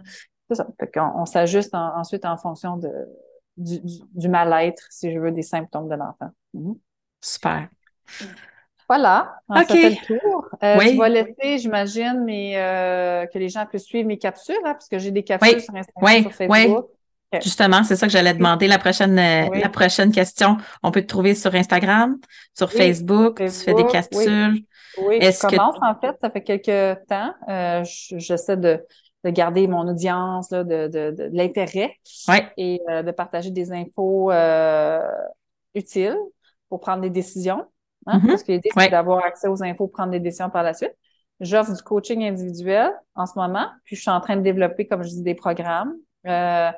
C'est ça. Fait on, s'ajuste ensuite en fonction de, du, du, mal-être, si je veux, des symptômes de l'enfant. Mm-hmm. Super. Voilà, on fait le tour. Euh, Tu vas laisser, j'imagine, mais euh, que les gens puissent suivre mes capsules, hein, parce que j'ai des capsules sur Instagram, sur Facebook. Justement, c'est ça que j'allais demander la prochaine, euh, la prochaine question. On peut te trouver sur Instagram, sur Facebook, tu fais des capsules. Oui, je commence en fait, ça fait quelques temps. Euh, j'essaie de, de garder mon audience, là, de, de, de, l'intérêt et de partager des infos utiles pour prendre des décisions. Hein, mm-hmm. Parce que l'idée, c'est d'avoir accès aux infos, pour prendre des décisions par la suite. J'offre du coaching individuel en ce moment, puis je suis en train de développer, comme je dis, des programmes Euh,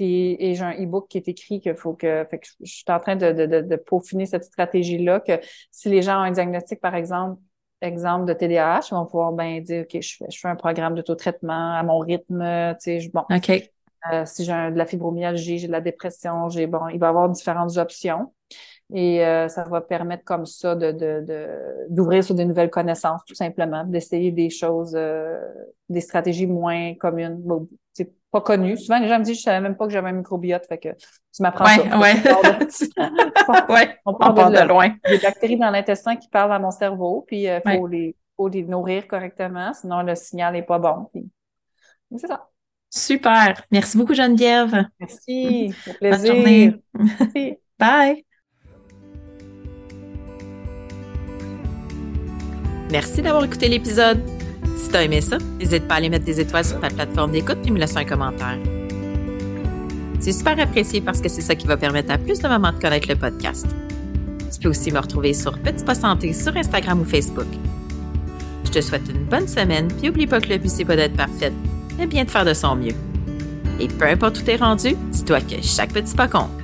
et, j'ai un e-book qui est écrit qu'il faut que, fait que je, suis en train de, de, de, peaufiner cette stratégie-là, que si les gens ont un diagnostic, par exemple, exemple de TDAH, ils vont pouvoir ben dire, OK, je fais, je fais un programme d'auto-traitement à mon rythme, tu sais, bon. OK. Euh, si j'ai de la fibromyalgie, j'ai de la dépression, j'ai, bon, il va y avoir différentes options. Et euh, ça va permettre comme ça de, de, d'ouvrir sur des nouvelles connaissances, tout simplement, d'essayer des choses, euh, des stratégies moins communes, bon, c'est pas connu. Souvent, les gens me disent, je savais même pas que j'avais un microbiote, fait que tu m'apprends ouais, ça. Ouais, [LAUGHS] ouais. on part, de, loin. Des bactéries dans l'intestin qui parlent à mon cerveau, puis il euh, faut, les, faut les nourrir correctement, sinon le signal n'est pas bon. Puis... C'est ça. Super. Merci beaucoup, Geneviève. Merci. Au plaisir. Bonne journée. [LAUGHS] Merci. Bye. Merci d'avoir écouté l'épisode. Si t'as aimé ça, n'hésite pas à aller mettre des étoiles sur ta plateforme d'écoute et me laisser un commentaire. C'est super apprécié parce que c'est ça qui va permettre à plus de mamans de connaître le podcast. Tu peux aussi me retrouver sur Petit Pas Santé sur Instagram ou Facebook. Je te souhaite une bonne semaine, puis oublie pas que le but c'est pas d'être parfaite, mais bien de faire de son mieux. Et peu importe où t'es rendu, dis-toi que chaque petit pas compte.